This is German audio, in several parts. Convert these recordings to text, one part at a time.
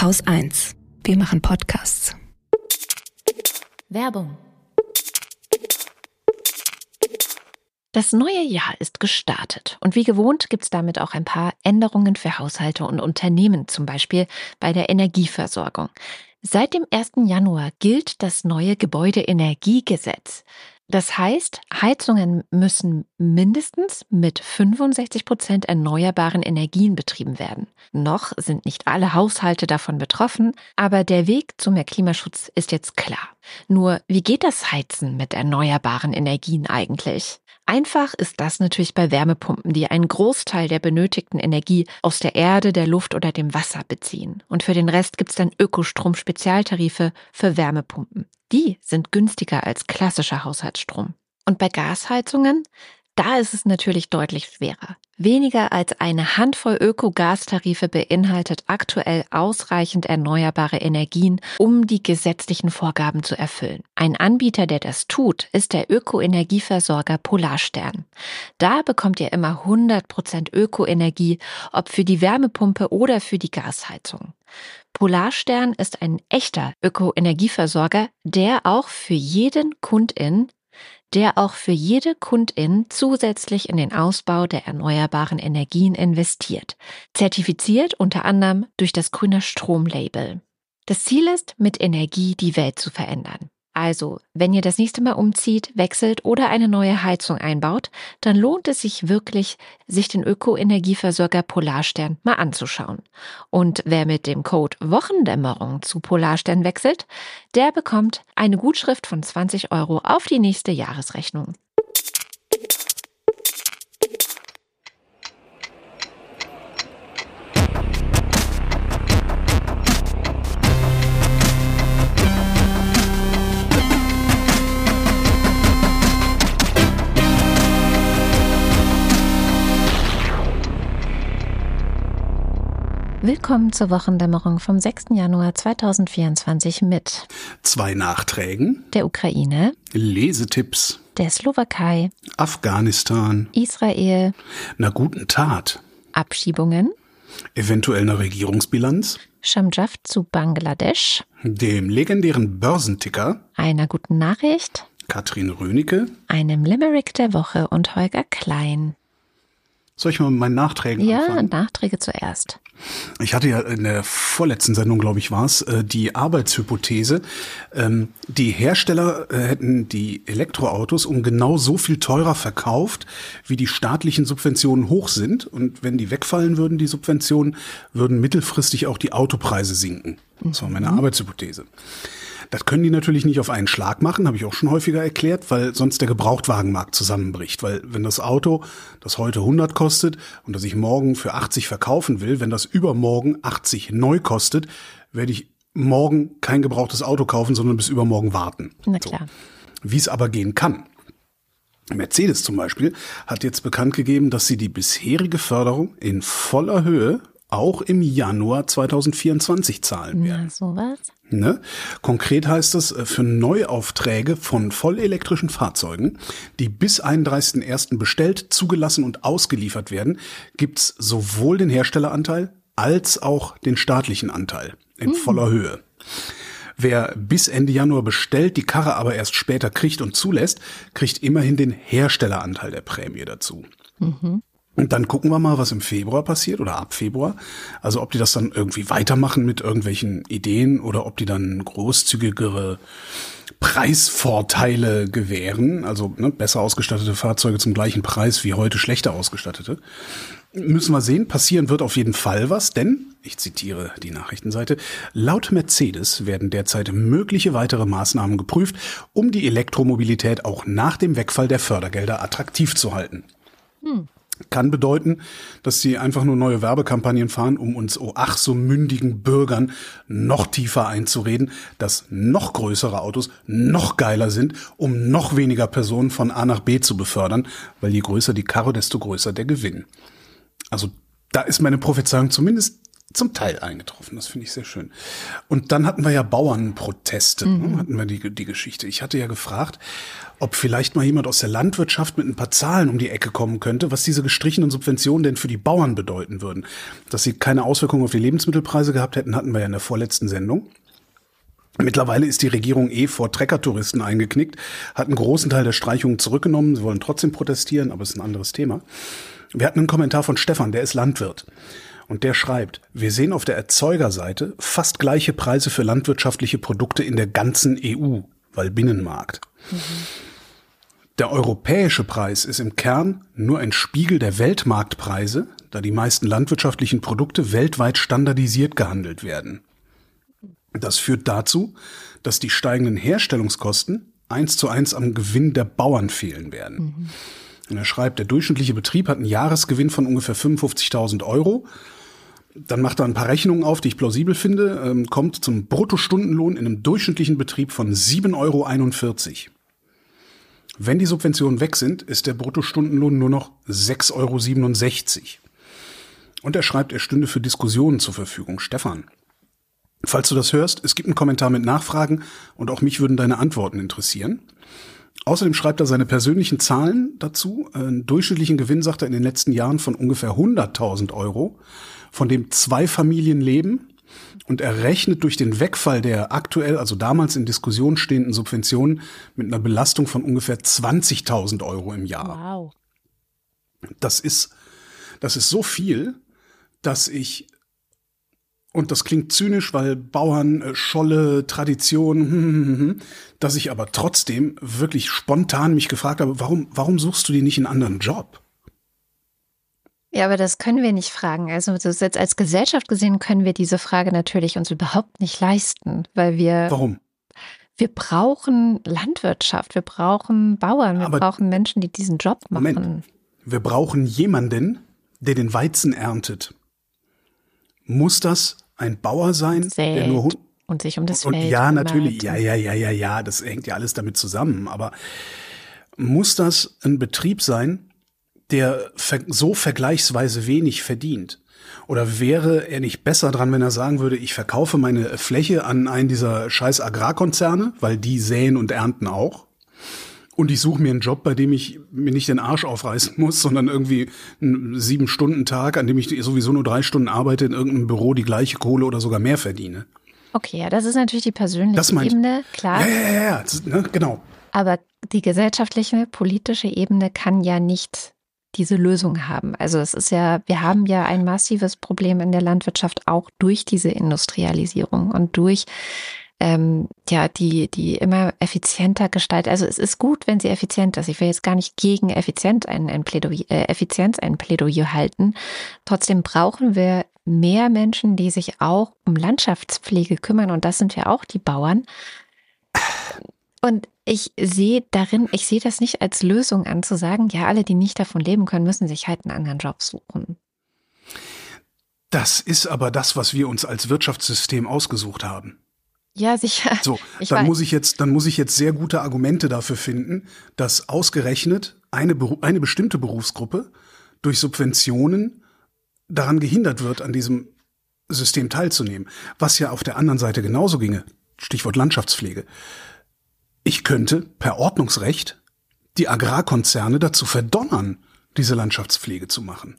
Haus 1. Wir machen Podcasts. Werbung. Das neue Jahr ist gestartet und wie gewohnt gibt es damit auch ein paar Änderungen für Haushalte und Unternehmen, zum Beispiel bei der Energieversorgung. Seit dem 1. Januar gilt das neue Gebäudeenergiegesetz. Das heißt, Heizungen müssen mindestens mit 65 Prozent erneuerbaren Energien betrieben werden. Noch sind nicht alle Haushalte davon betroffen, aber der Weg zu mehr Klimaschutz ist jetzt klar. Nur, wie geht das Heizen mit erneuerbaren Energien eigentlich? Einfach ist das natürlich bei Wärmepumpen, die einen Großteil der benötigten Energie aus der Erde, der Luft oder dem Wasser beziehen. Und für den Rest gibt es dann Ökostrom-Spezialtarife für Wärmepumpen. Die sind günstiger als klassischer Haushaltsstrom. Und bei Gasheizungen da ist es natürlich deutlich schwerer. Weniger als eine Handvoll Ökogas-Tarife beinhaltet aktuell ausreichend erneuerbare Energien, um die gesetzlichen Vorgaben zu erfüllen. Ein Anbieter, der das tut, ist der Ökoenergieversorger Polarstern. Da bekommt ihr immer 100% Ökoenergie, ob für die Wärmepumpe oder für die Gasheizung. Polarstern ist ein echter Ökoenergieversorger, der auch für jeden Kundin der auch für jede Kundin zusätzlich in den Ausbau der erneuerbaren Energien investiert, zertifiziert unter anderem durch das grüne Stromlabel. Das Ziel ist, mit Energie die Welt zu verändern. Also, wenn ihr das nächste Mal umzieht, wechselt oder eine neue Heizung einbaut, dann lohnt es sich wirklich, sich den Ökoenergieversorger Polarstern mal anzuschauen. Und wer mit dem Code Wochendämmerung zu Polarstern wechselt, der bekommt eine Gutschrift von 20 Euro auf die nächste Jahresrechnung. Willkommen zur Wochendämmerung vom 6. Januar 2024 mit zwei Nachträgen der Ukraine, Lesetipps der Slowakei, Afghanistan, Israel, einer guten Tat, Abschiebungen, eventuell eine Regierungsbilanz, Shamjaf zu Bangladesch, dem legendären Börsenticker, einer guten Nachricht, Katrin Rönecke, einem Limerick der Woche und Holger Klein. Soll ich mal mit meinen Nachträgen ja, anfangen? Ja, Nachträge zuerst. Ich hatte ja in der vorletzten Sendung, glaube ich, war es, äh, die Arbeitshypothese. Ähm, die Hersteller äh, hätten die Elektroautos um genau so viel teurer verkauft, wie die staatlichen Subventionen hoch sind. Und wenn die wegfallen würden, die Subventionen, würden mittelfristig auch die Autopreise sinken. Das war meine mhm. Arbeitshypothese. Das können die natürlich nicht auf einen Schlag machen, habe ich auch schon häufiger erklärt, weil sonst der Gebrauchtwagenmarkt zusammenbricht. Weil wenn das Auto, das heute 100 kostet und das ich morgen für 80 verkaufen will, wenn das übermorgen 80 neu kostet, werde ich morgen kein gebrauchtes Auto kaufen, sondern bis übermorgen warten. Na klar. So. Wie es aber gehen kann. Mercedes zum Beispiel hat jetzt bekannt gegeben, dass sie die bisherige Förderung in voller Höhe auch im Januar 2024 zahlen werden. Na, sowas. Ne? Konkret heißt es, äh, für Neuaufträge von vollelektrischen Fahrzeugen, die bis 31.01. bestellt, zugelassen und ausgeliefert werden, gibt's sowohl den Herstelleranteil als auch den staatlichen Anteil in mhm. voller Höhe. Wer bis Ende Januar bestellt, die Karre aber erst später kriegt und zulässt, kriegt immerhin den Herstelleranteil der Prämie dazu. Mhm. Und dann gucken wir mal, was im Februar passiert oder ab Februar. Also ob die das dann irgendwie weitermachen mit irgendwelchen Ideen oder ob die dann großzügigere Preisvorteile gewähren. Also ne, besser ausgestattete Fahrzeuge zum gleichen Preis wie heute schlechter ausgestattete. Müssen wir sehen. Passieren wird auf jeden Fall was, denn, ich zitiere die Nachrichtenseite, laut Mercedes werden derzeit mögliche weitere Maßnahmen geprüft, um die Elektromobilität auch nach dem Wegfall der Fördergelder attraktiv zu halten. Hm. Kann bedeuten, dass sie einfach nur neue Werbekampagnen fahren, um uns, oh ach, so mündigen Bürgern noch tiefer einzureden, dass noch größere Autos noch geiler sind, um noch weniger Personen von A nach B zu befördern, weil je größer die Karre, desto größer der Gewinn. Also da ist meine Prophezeiung zumindest zum Teil eingetroffen. Das finde ich sehr schön. Und dann hatten wir ja Bauernproteste, ne? mhm. hatten wir die, die Geschichte. Ich hatte ja gefragt, ob vielleicht mal jemand aus der Landwirtschaft mit ein paar Zahlen um die Ecke kommen könnte, was diese gestrichenen Subventionen denn für die Bauern bedeuten würden. Dass sie keine Auswirkungen auf die Lebensmittelpreise gehabt hätten, hatten wir ja in der vorletzten Sendung. Mittlerweile ist die Regierung eh vor Treckertouristen eingeknickt, hat einen großen Teil der Streichungen zurückgenommen. Sie wollen trotzdem protestieren, aber es ist ein anderes Thema. Wir hatten einen Kommentar von Stefan, der ist Landwirt. Und der schreibt, wir sehen auf der Erzeugerseite fast gleiche Preise für landwirtschaftliche Produkte in der ganzen EU, weil Binnenmarkt. Mhm. Der europäische Preis ist im Kern nur ein Spiegel der Weltmarktpreise, da die meisten landwirtschaftlichen Produkte weltweit standardisiert gehandelt werden. Das führt dazu, dass die steigenden Herstellungskosten eins zu eins am Gewinn der Bauern fehlen werden. Mhm. Und er schreibt, der durchschnittliche Betrieb hat einen Jahresgewinn von ungefähr 55.000 Euro. Dann macht er ein paar Rechnungen auf, die ich plausibel finde, ähm, kommt zum Bruttostundenlohn in einem durchschnittlichen Betrieb von 7,41 Euro. Wenn die Subventionen weg sind, ist der Bruttostundenlohn nur noch 6,67 Euro. Und er schreibt, er stünde für Diskussionen zur Verfügung. Stefan, Falls du das hörst, es gibt einen Kommentar mit Nachfragen und auch mich würden deine Antworten interessieren. Außerdem schreibt er seine persönlichen Zahlen dazu. Einen durchschnittlichen Gewinn, sagt er, in den letzten Jahren von ungefähr 100.000 Euro, von dem zwei Familien leben. Und er rechnet durch den Wegfall der aktuell, also damals in Diskussion stehenden Subventionen mit einer Belastung von ungefähr 20.000 Euro im Jahr. Wow. Das ist, das ist so viel, dass ich und das klingt zynisch, weil Bauern, äh, Scholle, Tradition, hm, hm, hm, dass ich aber trotzdem wirklich spontan mich gefragt habe, warum, warum suchst du dir nicht einen anderen Job? Ja, aber das können wir nicht fragen. Also jetzt als Gesellschaft gesehen können wir diese Frage natürlich uns überhaupt nicht leisten, weil wir. Warum? Wir brauchen Landwirtschaft, wir brauchen Bauern, wir aber brauchen Menschen, die diesen Job machen. Moment. Wir brauchen jemanden, der den Weizen erntet. Muss das ein Bauer sein, Sät der nur und sich um das und, Feld Ja, natürlich. Ja, ja, ja, ja, ja. Das hängt ja alles damit zusammen. Aber muss das ein Betrieb sein, der so vergleichsweise wenig verdient? Oder wäre er nicht besser dran, wenn er sagen würde, ich verkaufe meine Fläche an einen dieser scheiß Agrarkonzerne, weil die säen und ernten auch? und ich suche mir einen Job, bei dem ich mir nicht den Arsch aufreißen muss, sondern irgendwie einen sieben Stunden Tag, an dem ich sowieso nur drei Stunden arbeite, in irgendeinem Büro die gleiche Kohle oder sogar mehr verdiene. Okay, ja, das ist natürlich die persönliche Ebene, klar. Ja, ja, ja, ja ne, genau. Aber die gesellschaftliche, politische Ebene kann ja nicht diese Lösung haben. Also es ist ja, wir haben ja ein massives Problem in der Landwirtschaft auch durch diese Industrialisierung und durch ähm, ja, die, die immer effizienter gestaltet. Also es ist gut, wenn sie effizient ist. Ich will jetzt gar nicht gegen Effizienz ein, ein Plädoyer, äh, Effizienz ein Plädoyer halten. Trotzdem brauchen wir mehr Menschen, die sich auch um Landschaftspflege kümmern. Und das sind ja auch die Bauern. Und ich sehe darin, ich sehe das nicht als Lösung an, zu sagen, ja, alle, die nicht davon leben können, müssen sich halt einen anderen Job suchen. Das ist aber das, was wir uns als Wirtschaftssystem ausgesucht haben. Ja, sicher. So, ich dann weiß. muss ich jetzt, dann muss ich jetzt sehr gute Argumente dafür finden, dass ausgerechnet eine, eine bestimmte Berufsgruppe durch Subventionen daran gehindert wird, an diesem System teilzunehmen. Was ja auf der anderen Seite genauso ginge. Stichwort Landschaftspflege. Ich könnte per Ordnungsrecht die Agrarkonzerne dazu verdonnern, diese Landschaftspflege zu machen.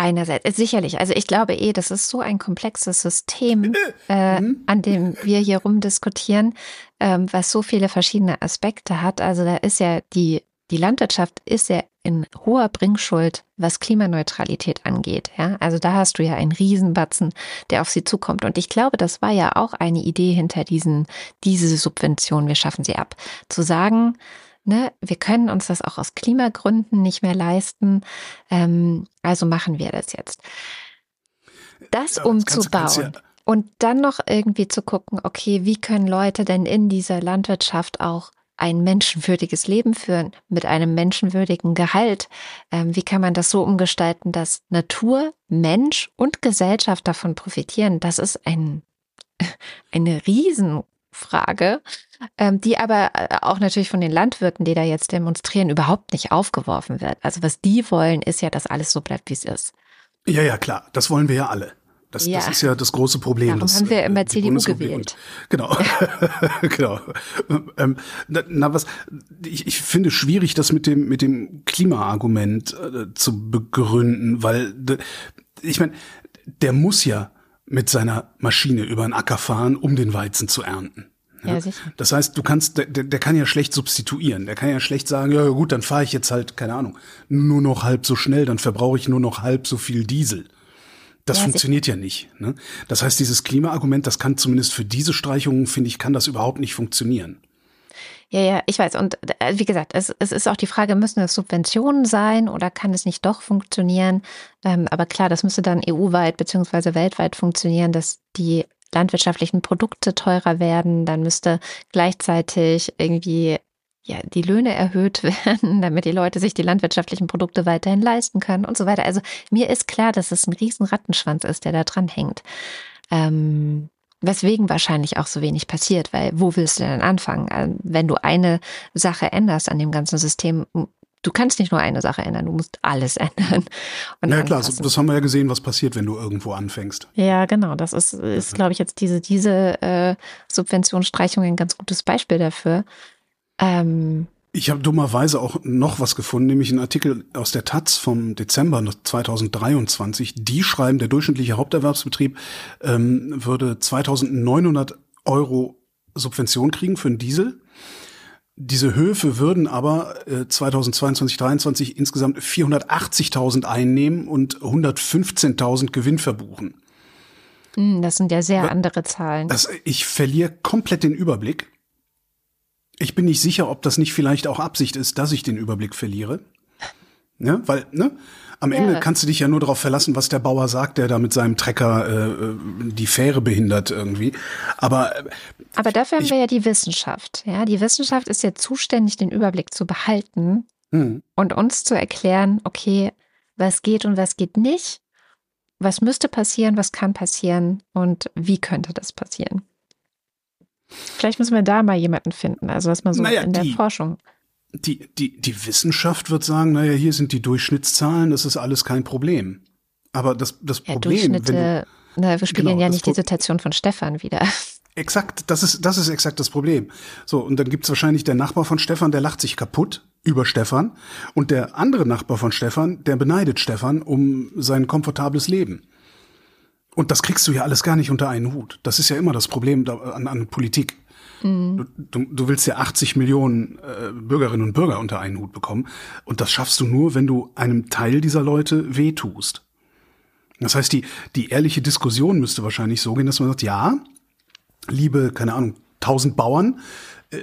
Einerseits, äh, sicherlich. Also ich glaube eh, das ist so ein komplexes System, äh, mhm. an dem wir hier rumdiskutieren, ähm, was so viele verschiedene Aspekte hat. Also da ist ja die, die Landwirtschaft ist ja in hoher Bringschuld, was Klimaneutralität angeht. Ja, also da hast du ja einen Riesenbatzen, der auf sie zukommt. Und ich glaube, das war ja auch eine Idee hinter diesen, diese Subvention. Wir schaffen sie ab. Zu sagen, Ne, wir können uns das auch aus Klimagründen nicht mehr leisten. Ähm, also machen wir das jetzt. Das ja, umzubauen. Und dann noch irgendwie zu gucken, okay, wie können Leute denn in dieser Landwirtschaft auch ein menschenwürdiges Leben führen mit einem menschenwürdigen Gehalt? Ähm, wie kann man das so umgestalten, dass Natur, Mensch und Gesellschaft davon profitieren? Das ist ein, eine Riesenfrage ähm, die aber äh, auch natürlich von den Landwirten, die da jetzt demonstrieren, überhaupt nicht aufgeworfen wird. Also was die wollen, ist ja, dass alles so bleibt, wie es ist. Ja, ja, klar. Das wollen wir ja alle. Das, ja. das ist ja das große Problem. Darum das, haben wir immer CDU gewählt. genau. genau. Ähm, na, na, was, ich, ich finde schwierig, das mit dem, mit dem Klimaargument äh, zu begründen, weil, ich meine, der muss ja mit seiner Maschine über den Acker fahren, um den Weizen zu ernten. Ja, ja, sicher. Das heißt, du kannst, der, der kann ja schlecht substituieren. Der kann ja schlecht sagen, ja gut, dann fahre ich jetzt halt, keine Ahnung, nur noch halb so schnell, dann verbrauche ich nur noch halb so viel Diesel. Das ja, funktioniert ja nicht. Ne? Das heißt, dieses Klimaargument, das kann zumindest für diese Streichungen, finde ich, kann das überhaupt nicht funktionieren. Ja, ja, ich weiß. Und äh, wie gesagt, es, es ist auch die Frage, müssen es Subventionen sein oder kann es nicht doch funktionieren? Ähm, aber klar, das müsste dann EU-weit beziehungsweise weltweit funktionieren, dass die landwirtschaftlichen Produkte teurer werden. Dann müsste gleichzeitig irgendwie ja, die Löhne erhöht werden, damit die Leute sich die landwirtschaftlichen Produkte weiterhin leisten können und so weiter. Also mir ist klar, dass es ein riesen Rattenschwanz ist, der da dran hängt. Ähm, Weswegen wahrscheinlich auch so wenig passiert, weil wo willst du denn anfangen? Also, wenn du eine Sache änderst an dem ganzen System, du kannst nicht nur eine Sache ändern, du musst alles ändern. Ja klar, das haben wir ja gesehen, was passiert, wenn du irgendwo anfängst. Ja, genau. Das ist, ist glaube ich, jetzt diese, diese äh, Subventionsstreichung ein ganz gutes Beispiel dafür. Ähm, ich habe dummerweise auch noch was gefunden, nämlich einen Artikel aus der Taz vom Dezember 2023. Die schreiben, der durchschnittliche Haupterwerbsbetrieb ähm, würde 2900 Euro Subvention kriegen für einen Diesel. Diese Höfe würden aber äh, 2022, 2023 insgesamt 480.000 einnehmen und 115.000 Gewinn verbuchen. Hm, das sind ja sehr andere Zahlen. Das, ich verliere komplett den Überblick. Ich bin nicht sicher, ob das nicht vielleicht auch Absicht ist, dass ich den Überblick verliere. Ja, weil, ne? Am Ende ja. kannst du dich ja nur darauf verlassen, was der Bauer sagt, der da mit seinem Trecker äh, die Fähre behindert irgendwie. Aber äh, aber dafür haben ich, wir ja die Wissenschaft. Ja, die Wissenschaft ist ja zuständig, den Überblick zu behalten hm. und uns zu erklären, okay, was geht und was geht nicht, was müsste passieren, was kann passieren und wie könnte das passieren. Vielleicht müssen wir da mal jemanden finden, also was man so naja, in der die, Forschung. Die, die, die Wissenschaft wird sagen, naja, hier sind die Durchschnittszahlen, das ist alles kein Problem. Aber das, das ja, Problem, wenn du, na, wir spiegeln genau, ja nicht die Situation von Stefan wieder. Exakt, das ist, das ist exakt das Problem. So, und dann gibt's wahrscheinlich der Nachbar von Stefan, der lacht sich kaputt über Stefan. Und der andere Nachbar von Stefan, der beneidet Stefan um sein komfortables Leben. Und das kriegst du ja alles gar nicht unter einen Hut. Das ist ja immer das Problem an, an Politik. Mhm. Du, du, willst ja 80 Millionen äh, Bürgerinnen und Bürger unter einen Hut bekommen. Und das schaffst du nur, wenn du einem Teil dieser Leute wehtust. Das heißt, die, die ehrliche Diskussion müsste wahrscheinlich so gehen, dass man sagt, ja, liebe, keine Ahnung, 1000 Bauern, äh,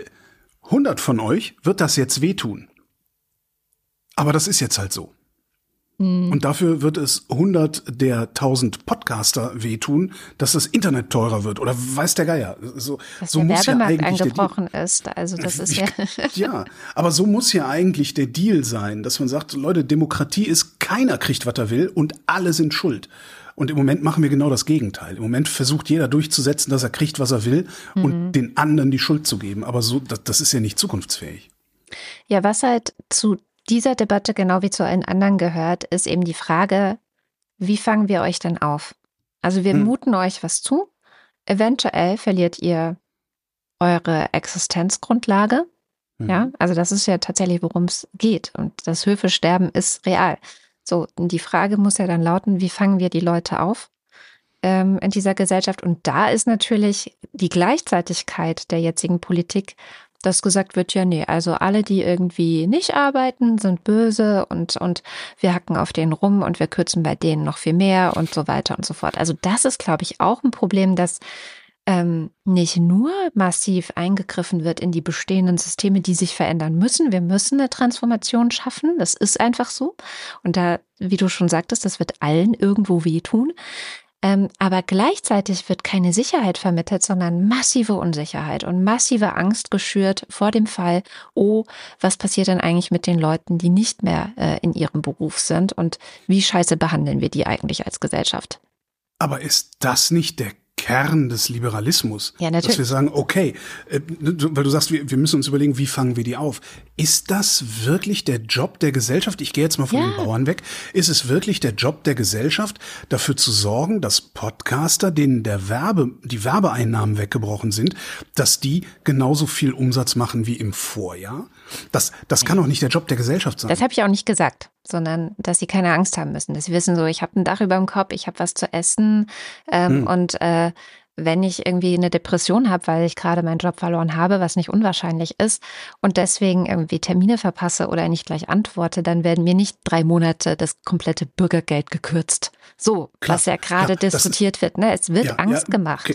100 von euch wird das jetzt wehtun. Aber das ist jetzt halt so. Mhm. Und dafür wird es 100 der 1000 Podcaster wehtun, dass das Internet teurer wird oder weiß der Geier. So, dass so der muss Werbemarkt ja eingebrochen ist. Also das ist ja. ja, aber so muss ja eigentlich der Deal sein, dass man sagt, Leute, Demokratie ist, keiner kriegt, was er will und alle sind schuld. Und im Moment machen wir genau das Gegenteil. Im Moment versucht jeder durchzusetzen, dass er kriegt, was er will mhm. und den anderen die Schuld zu geben. Aber so, das, das ist ja nicht zukunftsfähig. Ja, was halt zu dieser Debatte genau wie zu allen anderen gehört, ist eben die Frage, wie fangen wir euch denn auf? Also wir hm. muten euch was zu. Eventuell verliert ihr eure Existenzgrundlage. Hm. Ja, also das ist ja tatsächlich, worum es geht. Und das Höfesterben ist real. So, die Frage muss ja dann lauten, wie fangen wir die Leute auf ähm, in dieser Gesellschaft? Und da ist natürlich die Gleichzeitigkeit der jetzigen Politik dass gesagt wird, ja, nee, also alle, die irgendwie nicht arbeiten, sind böse und, und wir hacken auf denen rum und wir kürzen bei denen noch viel mehr und so weiter und so fort. Also das ist, glaube ich, auch ein Problem, dass ähm, nicht nur massiv eingegriffen wird in die bestehenden Systeme, die sich verändern müssen. Wir müssen eine Transformation schaffen. Das ist einfach so. Und da, wie du schon sagtest, das wird allen irgendwo wehtun. Ähm, aber gleichzeitig wird keine Sicherheit vermittelt, sondern massive Unsicherheit und massive Angst geschürt vor dem Fall, oh, was passiert denn eigentlich mit den Leuten, die nicht mehr äh, in ihrem Beruf sind und wie scheiße behandeln wir die eigentlich als Gesellschaft? Aber ist das nicht der Kern des Liberalismus. Ja, natürlich. Dass wir sagen, okay, äh, weil du sagst, wir, wir müssen uns überlegen, wie fangen wir die auf. Ist das wirklich der Job der Gesellschaft? Ich gehe jetzt mal von Ja. den Bauern weg. Ist es wirklich der Job der Gesellschaft, dafür zu sorgen, dass Podcaster, denen der Werbe, die Werbeeinnahmen weggebrochen sind, dass die genauso viel Umsatz machen wie im Vorjahr? Das, das kann doch nicht der Job der Gesellschaft sein. Das habe ich auch nicht gesagt, sondern dass sie keine Angst haben müssen. Dass sie wissen, so, ich habe ein Dach über dem Kopf, ich habe was zu essen ähm, Hm. und äh, wenn ich irgendwie eine Depression habe, weil ich gerade meinen Job verloren habe, was nicht unwahrscheinlich ist, und deswegen irgendwie Termine verpasse oder nicht gleich antworte, dann werden mir nicht drei Monate das komplette Bürgergeld gekürzt. So, Klar, was ja gerade ist- diskutiert wird. Ne? Es wird Ja, Angst ja, gemacht.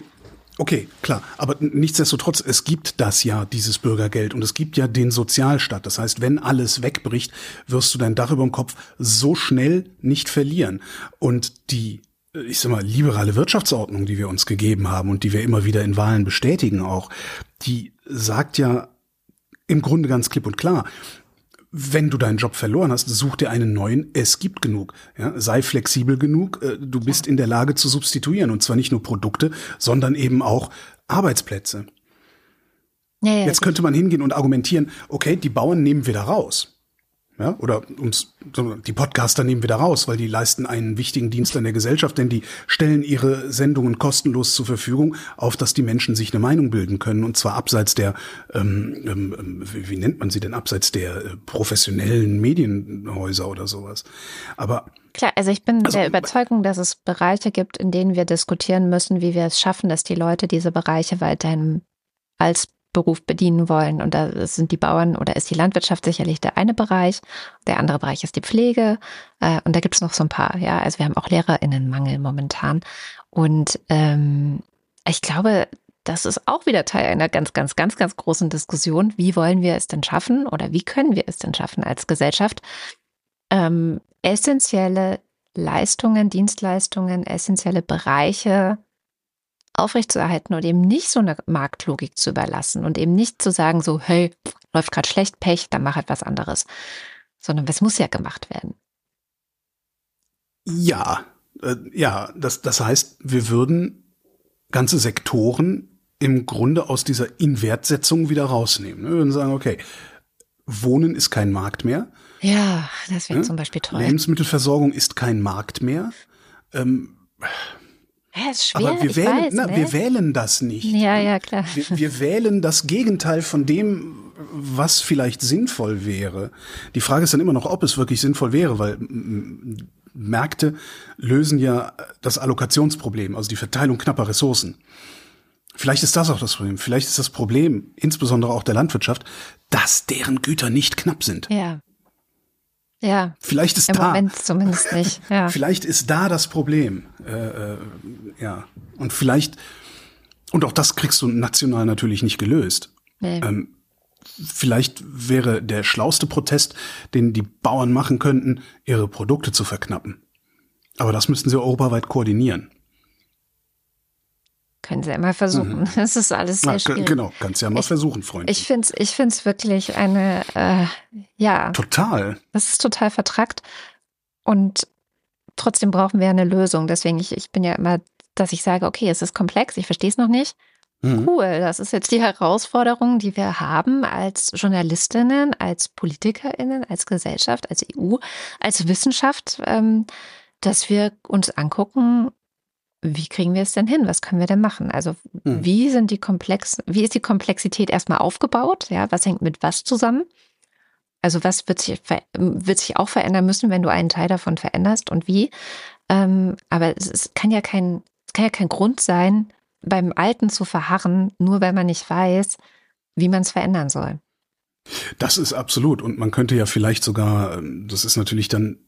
Okay. Klar. Aber nichtsdestotrotz, es gibt das ja, dieses Bürgergeld. Und es gibt ja den Sozialstaat. Das heißt, wenn alles wegbricht, wirst du dein Dach über dem Kopf so schnell nicht verlieren. Und die, ich sag mal, liberale Wirtschaftsordnung, die wir uns gegeben haben und die wir immer wieder in Wahlen bestätigen auch, die sagt ja im Grunde ganz klipp und klar, wenn du deinen Job verloren hast, such dir einen neuen. Es gibt genug. Ja, sei flexibel genug. äh, Du bist in der Lage zu substituieren. Und zwar nicht nur Produkte, sondern eben auch Arbeitsplätze. Ja, ja, Jetzt könnte man hingehen und argumentieren, okay, die Bauern nehmen wir da raus. Ja, oder ums, die Podcaster nehmen wir da raus, weil die leisten einen wichtigen Dienst an der Gesellschaft, denn die stellen ihre Sendungen kostenlos zur Verfügung, auf dass die Menschen sich eine Meinung bilden können und zwar abseits der, ähm, ähm, wie, wie nennt man sie denn, abseits der äh, professionellen Medienhäuser oder sowas. Aber Klar, also ich bin Also, der Überzeugung, dass es Bereiche gibt, in denen wir diskutieren müssen, wie wir es schaffen, dass die Leute diese Bereiche weiterhin als Beruf bedienen wollen. Und da sind die Bauern oder ist die Landwirtschaft sicherlich der eine Bereich. Der andere Bereich ist die Pflege. Äh, Und da gibt es noch so ein paar. Ja, also wir haben auch LehrerInnenmangel momentan. Und ähm, ich glaube, das ist auch wieder Teil einer ganz, ganz, ganz, ganz großen Diskussion. Wie wollen wir es denn schaffen oder wie können wir es denn schaffen als Gesellschaft, ähm, essentielle Leistungen, Dienstleistungen, essentielle Bereiche aufrechtzuerhalten und eben nicht so eine Marktlogik zu überlassen und eben nicht zu sagen, so, hey, läuft gerade schlecht, Pech, dann mach etwas anderes. Sondern es muss ja gemacht werden. Ja, äh, ja, das, das heißt, wir würden ganze Sektoren im Grunde aus dieser Inwertsetzung wieder rausnehmen. Wir würden sagen, okay, Wohnen ist kein Markt mehr, Ja, das wäre Ja, zum Beispiel toll. Lebensmittelversorgung ist kein Markt mehr. Ähm, Ja, ist schwer, aber wir wählen, weiß, na, ne? wir wählen das nicht. Ja, ja, klar. Wir, wir wählen das Gegenteil von dem, was vielleicht sinnvoll wäre. Die Frage ist dann immer noch, ob es wirklich sinnvoll wäre, weil Märkte lösen ja das Allokationsproblem, also die Verteilung knapper Ressourcen. Vielleicht ist das auch das Problem. Vielleicht ist das Problem, insbesondere auch der Landwirtschaft, dass deren Güter nicht knapp sind. Ja. Ja, Vielleicht ist im da, Moment zumindest nicht. Ja. vielleicht ist da das Problem. Äh, äh, ja. Und vielleicht, und auch das kriegst du national natürlich nicht gelöst. Nee. Ähm, vielleicht wäre der schlauste Protest, den die Bauern machen könnten, ihre Produkte zu verknappen. Aber das müssten sie europaweit koordinieren. Können sie immer versuchen. Das ist alles sehr Ja, schwierig. genau, kannst ja mal Ich- versuchen, Freund. Ich finde es ich find's wirklich eine, äh, ja, Total. das ist total vertrackt. Und trotzdem brauchen wir eine Lösung. Deswegen, ich, ich bin ja immer, dass ich sage, okay, es ist komplex, ich verstehe es noch nicht. Mhm. Cool, das ist jetzt die Herausforderung, die wir haben als Journalistinnen, als Politikerinnen, als Gesellschaft, als EU, als Wissenschaft, ähm, dass wir uns angucken, wie kriegen wir es denn hin? Was können wir denn machen? Also Hm. wie sind die komplex, wie ist die Komplexität erstmal aufgebaut? Ja, was hängt mit was zusammen? Also was wird sich, wird sich auch verändern müssen, wenn du einen Teil davon veränderst und wie? Ähm, aber es, es kann ja kein, es kann ja kein Grund sein, beim Alten zu verharren, nur weil man nicht weiß, wie man es verändern soll. Das ist absolut. Und man könnte ja vielleicht sogar, ähm, das ist natürlich dann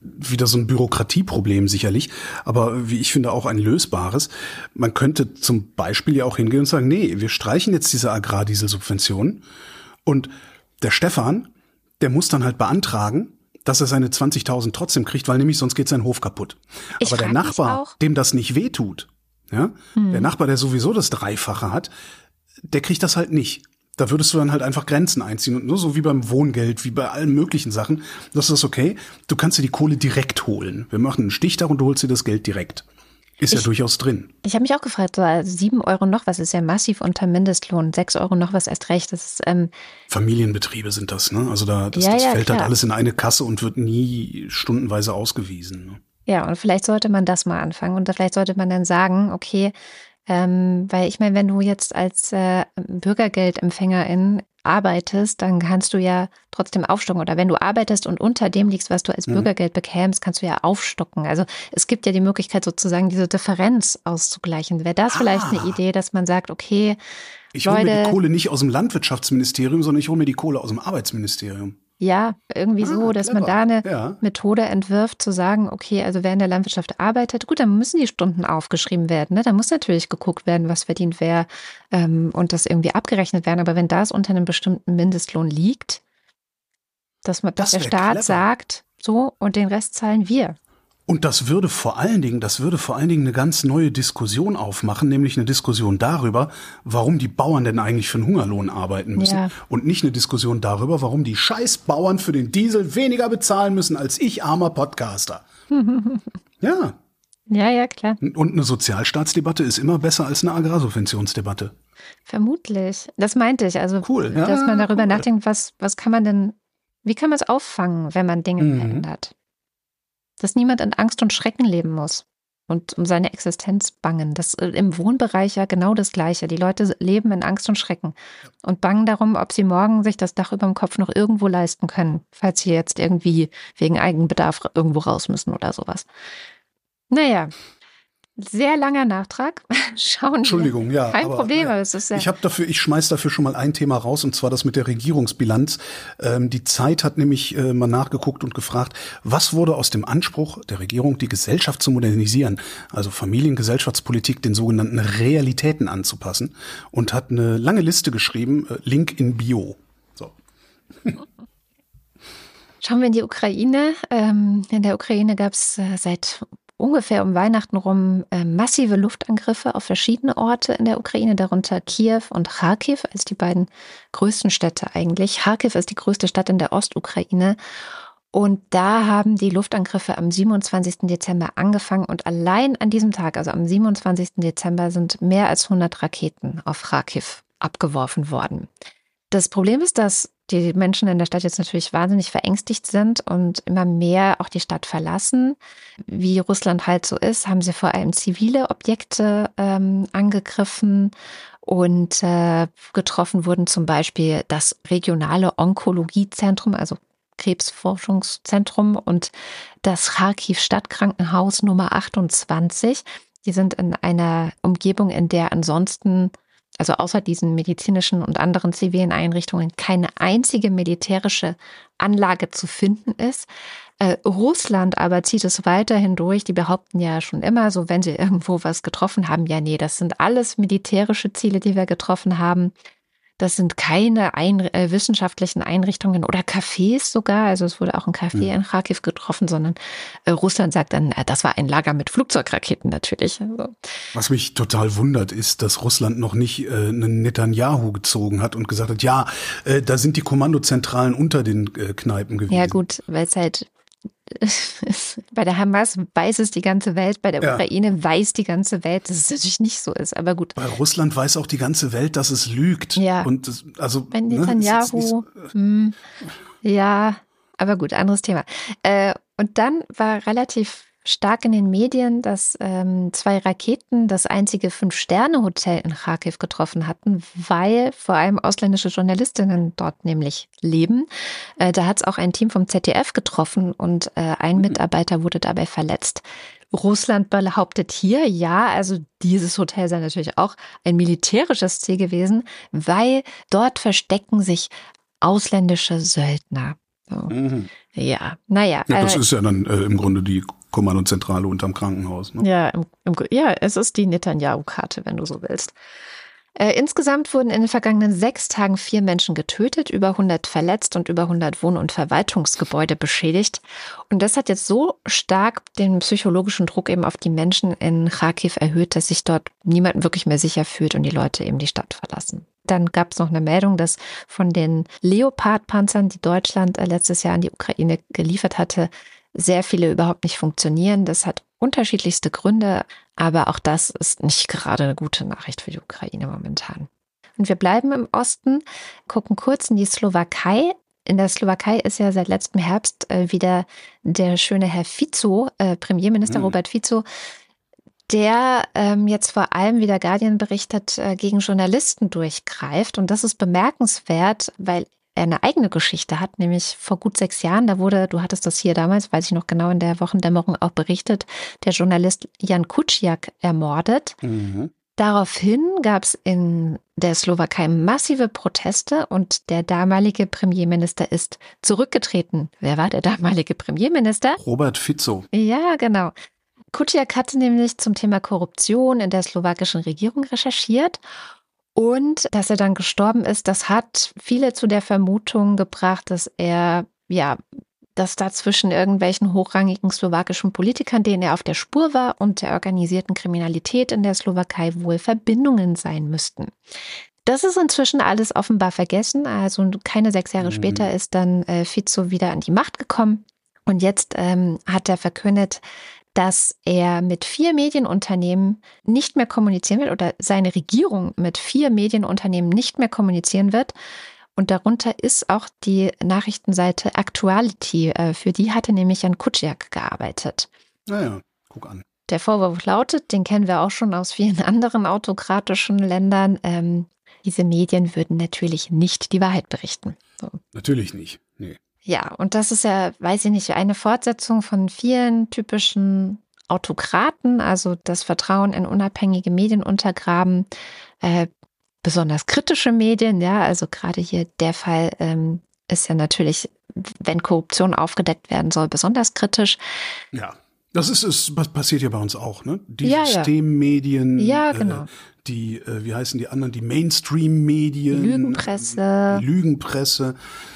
wieder so ein Bürokratieproblem sicherlich, aber wie ich finde auch ein lösbares. Man könnte zum Beispiel ja auch hingehen und sagen, nee, wir streichen jetzt diese Agrardieselsubventionen und der Stefan, der muss dann halt beantragen, dass er seine 20.000 trotzdem kriegt, weil nämlich sonst geht sein Hof kaputt. Ich aber der Nachbar, dem das nicht wehtut, ja, der Nachbar, der sowieso das Dreifache hat, der kriegt das halt nicht. Da würdest du dann halt einfach Grenzen einziehen und nur so wie beim Wohngeld, wie bei allen möglichen Sachen. Das ist okay. Du kannst dir die Kohle direkt holen. Wir machen einen Stichtag und du holst dir das Geld direkt. Ist ich, ja durchaus drin. Ich habe mich auch gefragt, so also sieben Euro noch was ist ja massiv unter Mindestlohn, sechs Euro noch was erst recht. Das ist, ähm, Familienbetriebe sind das, ne? Also da das, ja, das ja, fällt halt klar. halt alles in eine Kasse und wird nie stundenweise ausgewiesen. Ne? Ja, und vielleicht sollte man das mal anfangen und vielleicht sollte man dann sagen, okay, ähm, weil ich meine, wenn du jetzt als äh, Bürgergeldempfängerin arbeitest, dann kannst du ja trotzdem aufstocken. Oder wenn du arbeitest und unter dem liegst, was du als mhm. Bürgergeld bekämst, kannst du ja aufstocken. Also es gibt ja die Möglichkeit, sozusagen diese Differenz auszugleichen. Wäre das ah. vielleicht eine. Idee, dass man sagt, okay, ich hole mir die Kohle nicht aus dem Landwirtschaftsministerium, sondern ich hole mir die Kohle aus dem Arbeitsministerium. Ja, irgendwie ah, so, dass clever. man da eine ja. Methode entwirft, zu sagen, okay, also wer in der Landwirtschaft arbeitet, gut, dann müssen die Stunden aufgeschrieben werden. Ne? Da muss natürlich geguckt werden, was verdient wer ähm, und das irgendwie abgerechnet werden. Aber wenn das unter einem bestimmten Mindestlohn liegt, dass, man, dass das der Staat clever. sagt, so und den Rest zahlen wir. Und das würde vor allen Dingen, das würde vor allen Dingen eine ganz neue Diskussion aufmachen, nämlich eine Diskussion darüber, warum die Bauern denn eigentlich für einen Hungerlohn arbeiten müssen. Ja. Und nicht eine Diskussion darüber, warum die Scheißbauern für den Diesel weniger bezahlen müssen als ich, armer Podcaster. ja. Ja, ja, klar. Und eine Sozialstaatsdebatte ist immer besser als eine Agrarsubventionsdebatte. Vermutlich. Das meinte ich. Also, cool. Ja, dass man darüber cool. nachdenkt, was, was kann man denn, wie kann man es auffangen, wenn man Dinge mhm. verändert? Dass niemand in Angst und Schrecken leben muss und um seine Existenz bangen. Das äh, im Wohnbereich ja genau das Gleiche. Die Leute leben in Angst und Schrecken und bangen darum, ob sie morgen sich das Dach über dem Kopf noch irgendwo leisten können, falls sie jetzt irgendwie wegen Eigenbedarf irgendwo raus müssen oder sowas. Naja, sehr langer Nachtrag. Schauen Entschuldigung, wir. ja. Kein aber, Problem, aber es ist ja. Ich habe dafür, ich schmeiß dafür schon mal ein Thema raus und zwar das mit der Regierungsbilanz. Ähm, die Zeit hat nämlich äh, mal nachgeguckt und gefragt, was wurde aus dem Anspruch der Regierung, die Gesellschaft zu modernisieren, also Familiengesellschaftspolitik den sogenannten Realitäten anzupassen und hat eine lange Liste geschrieben, äh, Link in Bio. So. Schauen wir in die Ukraine. Ähm, in der Ukraine gab es äh, seit ungefähr um Weihnachten rum äh, massive Luftangriffe auf verschiedene Orte in der Ukraine, darunter Kiew und Kharkiv als die beiden größten Städte eigentlich. Kharkiv ist die größte Stadt in der Ostukraine. Und da haben die Luftangriffe am 27. Dezember angefangen und allein an diesem Tag, also am 27. Dezember, sind mehr als 100 Raketen auf Kharkiv abgeworfen worden. Das Problem ist, dass die Menschen in der Stadt jetzt natürlich wahnsinnig verängstigt sind und immer mehr auch die Stadt verlassen. Wie Russland halt so ist, haben sie vor allem zivile Objekte ähm, angegriffen und äh, getroffen wurden zum Beispiel das regionale Onkologiezentrum, also Krebsforschungszentrum und das Kharkiv Stadtkrankenhaus Nummer 28. Die sind in einer Umgebung, in der ansonsten also außer diesen medizinischen und anderen zivilen Einrichtungen, keine einzige militärische Anlage zu finden ist. Äh, Russland aber zieht es weiterhin durch. Die behaupten ja schon immer, so wenn sie irgendwo was getroffen haben, ja, nee, das sind alles militärische Ziele, die wir getroffen haben. Das sind keine ein, äh, wissenschaftlichen Einrichtungen oder Cafés sogar. Also es wurde auch ein Café mhm. in Kharkiv getroffen, sondern äh, Russland sagt dann, äh, das war ein Lager mit Flugzeugraketen natürlich. Also. Was mich total wundert, ist, dass Russland noch nicht äh, einen Netanyahu gezogen hat und gesagt hat, ja, äh, da sind die Kommandozentralen unter den äh, Kneipen gewesen. Ja gut, weil es halt bei der Hamas weiß es die ganze Welt, bei der ja. Ukraine weiß die ganze Welt, dass es natürlich nicht so ist, aber gut. Bei Russland weiß auch die ganze Welt, dass es lügt. Ja. Und das, also, Wenn ne, Netanyahu, ne, so, hm, ja, aber gut, anderes Thema. Äh, und dann war relativ stark in den Medien, dass ähm, zwei Raketen das einzige Fünf-Sterne-Hotel in Kharkiv getroffen hatten, weil vor allem ausländische Journalistinnen dort nämlich leben. Äh, da hat es auch ein Team vom ZDF getroffen und äh, ein mhm. Mitarbeiter wurde dabei verletzt. Russland behauptet hier, ja, also dieses Hotel sei natürlich auch ein militärisches Ziel gewesen, weil dort verstecken sich ausländische Söldner. So. Mhm. Ja, naja. Ja, das äh, ist ja dann äh, im Grunde die Kommandozentrale unterm Krankenhaus. Ne? Ja, im, im, ja, es ist die Netanyahu-Karte, wenn du so willst. Äh, insgesamt wurden in den vergangenen sechs Tagen vier Menschen getötet, über 100 verletzt und über 100 Wohn- und Verwaltungsgebäude beschädigt. Und das hat jetzt so stark den psychologischen Druck eben auf die Menschen in Kharkiv erhöht, dass sich dort niemand wirklich mehr sicher fühlt und die Leute eben die Stadt verlassen. Dann gab es noch eine Meldung, dass von den Leopard-Panzern, die Deutschland äh, letztes Jahr an die Ukraine geliefert hatte, sehr viele überhaupt nicht funktionieren. Das hat unterschiedlichste Gründe, aber auch das ist nicht gerade eine gute Nachricht für die Ukraine momentan. Und wir bleiben im Osten, gucken kurz in die Slowakei. In der Slowakei ist ja seit letztem Herbst äh, wieder der schöne Herr Fico, äh, Premierminister mhm. Robert Fico, der ähm, jetzt vor allem, wie der Guardian berichtet, äh, gegen Journalisten durchgreift. Und das ist bemerkenswert, weil er eine eigene Geschichte hat, nämlich vor gut sechs Jahren, da wurde, du hattest das hier damals, weiß ich noch genau, in der Wochendämmerung auch berichtet, der Journalist Jan Kuciak ermordet. Mhm. Daraufhin gab es in der Slowakei massive Proteste und der damalige Premierminister ist zurückgetreten. Wer war der damalige Premierminister? Robert Fico. Ja, genau. Kuciak hatte nämlich zum Thema Korruption in der slowakischen Regierung recherchiert und dass er dann gestorben ist, das hat viele zu der Vermutung gebracht, dass er, ja, dass da zwischen irgendwelchen hochrangigen slowakischen Politikern, denen er auf der Spur war, und der organisierten Kriminalität in der Slowakei wohl Verbindungen sein müssten. Das ist inzwischen alles offenbar vergessen. Also keine sechs Jahre mhm. später ist dann äh, Fico wieder an die Macht gekommen. Und jetzt ähm, hat er verkündet, dass er mit vier Medienunternehmen nicht mehr kommunizieren wird oder seine Regierung mit vier Medienunternehmen nicht mehr kommunizieren wird. Und darunter ist auch die Nachrichtenseite Actuality. Äh, für die hatte nämlich Jan Kuciak gearbeitet. Naja, guck an. Der Vorwurf lautet, den kennen wir auch schon aus vielen anderen autokratischen Ländern, ähm, diese Medien würden natürlich nicht die Wahrheit berichten. So. Natürlich nicht. Nee. Ja, und das ist ja, weiß ich nicht, eine Fortsetzung von vielen typischen Autokraten, also das Vertrauen in unabhängige Medien untergraben, äh, besonders kritische Medien, ja, also gerade hier der Fall ähm, ist ja natürlich, wenn Korruption aufgedeckt werden soll, besonders kritisch. Ja. Das ist es, was passiert ja bei uns auch, ne? Die ja, Systemmedien, ja, genau. Äh, die, äh, wie heißen die anderen, die Mainstream-Medien, Lügenpresse, die Lügenpresse,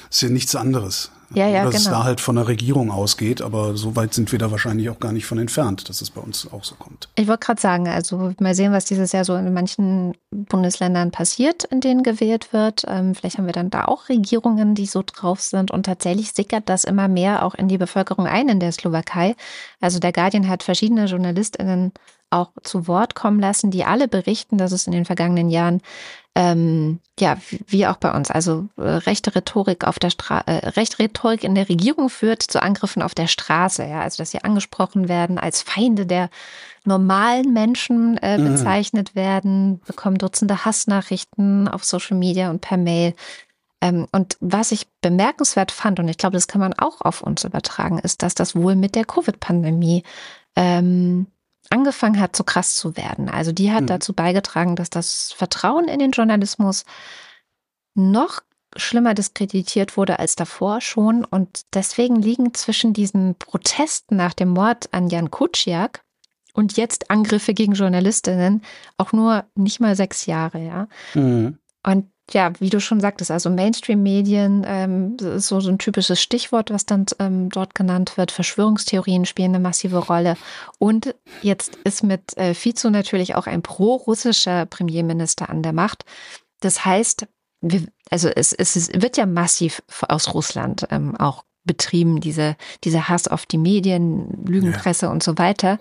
ist ja nichts anderes. Ja, ja, dass genau. es da halt von der Regierung ausgeht, aber so weit sind wir da wahrscheinlich auch gar nicht von entfernt, dass es bei uns auch so kommt. Ich wollte gerade sagen, also mal sehen, was dieses Jahr so in manchen Bundesländern passiert, in denen gewählt wird. Ähm, vielleicht haben wir dann da auch Regierungen, die so drauf sind und tatsächlich sickert das immer mehr auch in die Bevölkerung ein in der Slowakei. Also der Guardian hat verschiedene JournalistInnen auch zu Wort kommen lassen, die alle berichten, dass es in den vergangenen Jahren ähm, ja, wie auch bei uns. Also äh, rechte Rhetorik auf der Stra äh, rechte Rhetorik in der Regierung führt zu Angriffen auf der Straße, ja, also dass sie angesprochen werden als Feinde der normalen Menschen äh, mhm. bezeichnet mhm. werden, bekommen Dutzende Hassnachrichten auf Social Media und per Mail. Ähm, und was ich bemerkenswert fand, und ich glaube, das kann man auch auf uns übertragen, ist, dass das wohl mit der Covid-Pandemie ähm, angefangen hat, so krass zu werden. Also die hat mhm. dazu beigetragen, dass das Vertrauen in den Journalismus noch schlimmer diskreditiert wurde als davor schon. Und deswegen liegen zwischen diesen Protesten nach dem Mord an Jan Kuciak und jetzt Angriffe gegen Journalistinnen auch nur nicht mal sechs Jahre, ja. Mhm. Und ja, wie du schon sagtest, also Mainstream-Medien ähm, ist so, so ein typisches Stichwort, was dann ähm, dort genannt wird. Verschwörungstheorien spielen eine massive Rolle. Und jetzt ist mit äh, Fico natürlich auch ein pro-russischer Premierminister an der Macht. Das heißt, wir, also es, es wird ja massiv aus Russland ähm, auch betrieben, diese, diese Hass auf die Medien, Lügenpresse ja. und so weiter.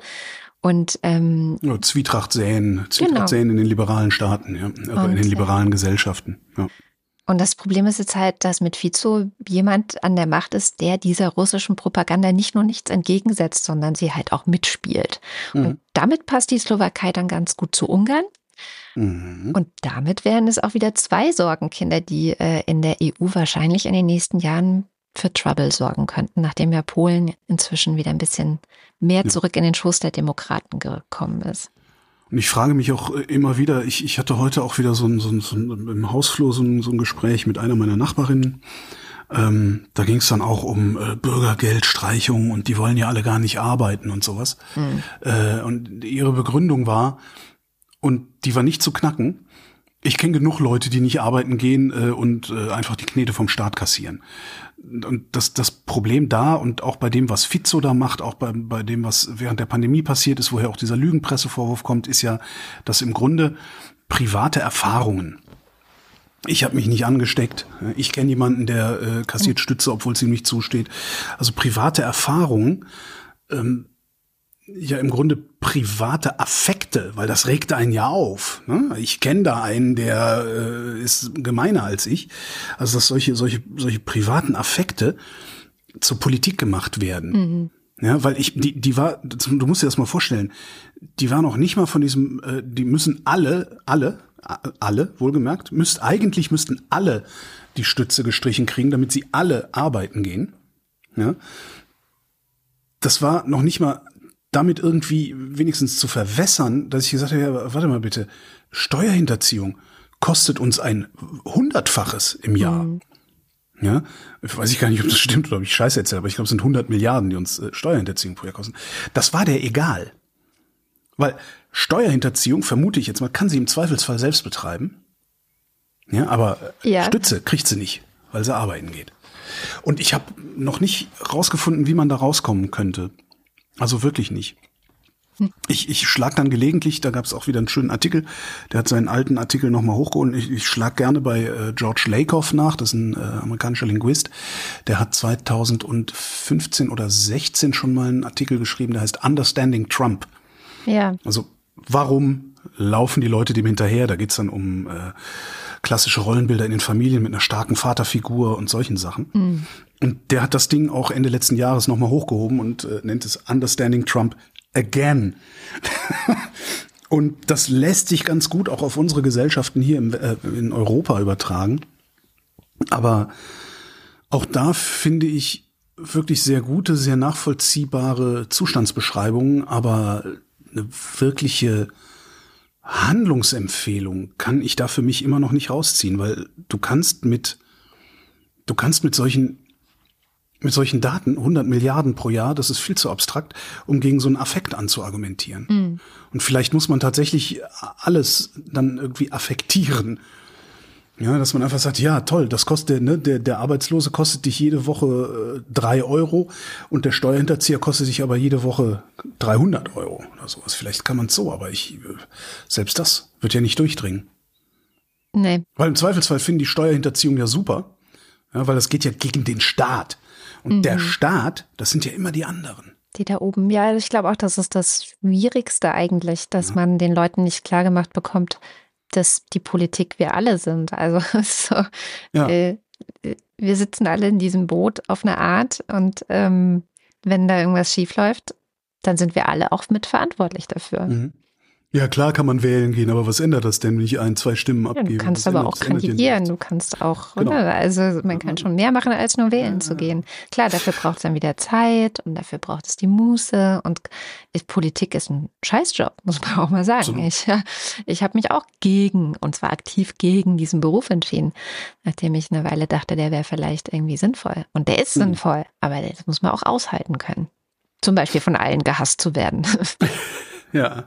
Und ähm, ja, Zwietracht säen, Zwietracht genau. säen in den liberalen Staaten, ja, aber in den liberalen Gesellschaften. Ja. Und das Problem ist jetzt halt, dass mit Fico jemand an der Macht ist, der dieser russischen Propaganda nicht nur nichts entgegensetzt, sondern sie halt auch mitspielt. Mhm. Und damit passt die Slowakei dann ganz gut zu Ungarn. Mhm. Und damit wären es auch wieder zwei Sorgenkinder, die äh, in der EU wahrscheinlich in den nächsten Jahren für Trouble sorgen könnten, nachdem ja Polen inzwischen wieder ein bisschen mehr zurück in den Schoß der Demokraten gekommen ist. Und ich frage mich auch äh, immer wieder, ich, ich hatte heute auch wieder so ein, so ein, so ein im Hausflur so ein, so ein Gespräch mit einer meiner Nachbarinnen. Ähm, da ging es dann auch um äh, Bürgergeldstreichung und die wollen ja alle gar nicht arbeiten und sowas. Mhm. Äh, und ihre Begründung war, und die war nicht zu knacken, ich kenne genug Leute, die nicht arbeiten gehen äh, und äh, einfach die Knete vom Staat kassieren und das, das Problem da und auch bei dem, was Fizzo da macht, auch bei, bei dem, was während der Pandemie passiert ist, woher auch dieser Lügenpressevorwurf kommt, ist ja, dass im Grunde private Erfahrungen Ich habe mich nicht angesteckt. Ich kenne jemanden, der äh, kassiert Stütze, obwohl es ihm nicht zusteht. Also private Erfahrungen, ähm, ja im Grunde private Affekte, weil das regt einen ja auf. Ne? Ich kenne da einen, der äh, ist gemeiner als ich. Also dass solche solche solche privaten Affekte zur Politik gemacht werden. Mhm. Ja, weil ich die die war, du musst dir das mal vorstellen, die war noch nicht mal von diesem, äh, die müssen alle alle alle, wohlgemerkt, müsst, eigentlich müssten alle die Stütze gestrichen kriegen, damit sie alle arbeiten gehen. Ja. Das war noch nicht mal damit irgendwie wenigstens zu verwässern, dass ich gesagt habe, ja, warte mal bitte, Steuerhinterziehung kostet uns ein Hundertfaches im Jahr. Mhm. Ja, weiß ich gar nicht, ob das stimmt oder ob ich Scheiße erzähle, aber ich glaube, es sind 100 Milliarden, die uns äh, Steuerhinterziehung pro Jahr kosten. Das war der egal. Weil Steuerhinterziehung, vermute ich jetzt mal, kann sie im Zweifelsfall selbst betreiben. Ja, aber ja. Stütze kriegt sie nicht, weil sie arbeiten geht. Und ich habe noch nicht rausgefunden, wie man da rauskommen könnte. Also wirklich nicht. Ich, ich schlag dann gelegentlich, da gab es auch wieder einen schönen Artikel, der hat seinen alten Artikel nochmal hochgeholt. Ich, ich schlag gerne bei äh, George Lakoff nach, das ist ein äh, amerikanischer Linguist. Der hat 2015 oder 16 schon mal einen Artikel geschrieben, der heißt Understanding Trump. Ja. Also warum laufen die Leute dem hinterher? Da geht's dann um äh, klassische Rollenbilder in den Familien mit einer starken Vaterfigur und solchen Sachen. Mhm. Und der hat das Ding auch Ende letzten Jahres nochmal hochgehoben und äh, nennt es Understanding Trump Again. und das lässt sich ganz gut auch auf unsere Gesellschaften hier im, äh, in Europa übertragen. Aber auch da finde ich wirklich sehr gute, sehr nachvollziehbare Zustandsbeschreibungen, aber eine wirkliche Handlungsempfehlung kann ich da für mich immer noch nicht rausziehen, weil du kannst mit, du kannst mit solchen, mit solchen Daten, 100 Milliarden pro Jahr, das ist viel zu abstrakt, um gegen so einen Affekt anzuargumentieren. Mhm. Und vielleicht muss man tatsächlich alles dann irgendwie affektieren ja, dass man einfach sagt, ja, toll, das kostet, ne, der, der Arbeitslose kostet dich jede Woche äh, drei Euro und der Steuerhinterzieher kostet dich aber jede Woche 300 Euro oder sowas. Vielleicht kann man es so, aber ich, äh, selbst das wird ja nicht durchdringen. Nee. Weil im Zweifelsfall finden die Steuerhinterziehung ja super, ja, weil das geht ja gegen den Staat. Und mhm. der Staat, das sind ja immer die anderen. Die da oben. Ja, ich glaube auch, das ist das Schwierigste eigentlich, dass ja. man den Leuten nicht klargemacht bekommt, dass die Politik wir alle sind. Also so, ja. äh, wir sitzen alle in diesem Boot auf eine Art und ähm, wenn da irgendwas schief läuft, dann sind wir alle auch mitverantwortlich dafür. Mhm. Ja, klar kann man wählen gehen, aber was ändert das denn, wenn ich ein, zwei Stimmen abgebe? Ja, du kannst aber auch kandidieren, du kannst auch, genau. oder? Also man kann schon mehr machen, als nur wählen ja. zu gehen. Klar, dafür braucht es dann wieder Zeit und dafür braucht es die Muße und Politik ist ein Scheißjob, muss man auch mal sagen. So. Ich, ich habe mich auch gegen, und zwar aktiv gegen diesen Beruf entschieden, nachdem ich eine Weile dachte, der wäre vielleicht irgendwie sinnvoll. Und der ist mhm. sinnvoll, aber das muss man auch aushalten können. Zum Beispiel von allen gehasst zu werden. Ja,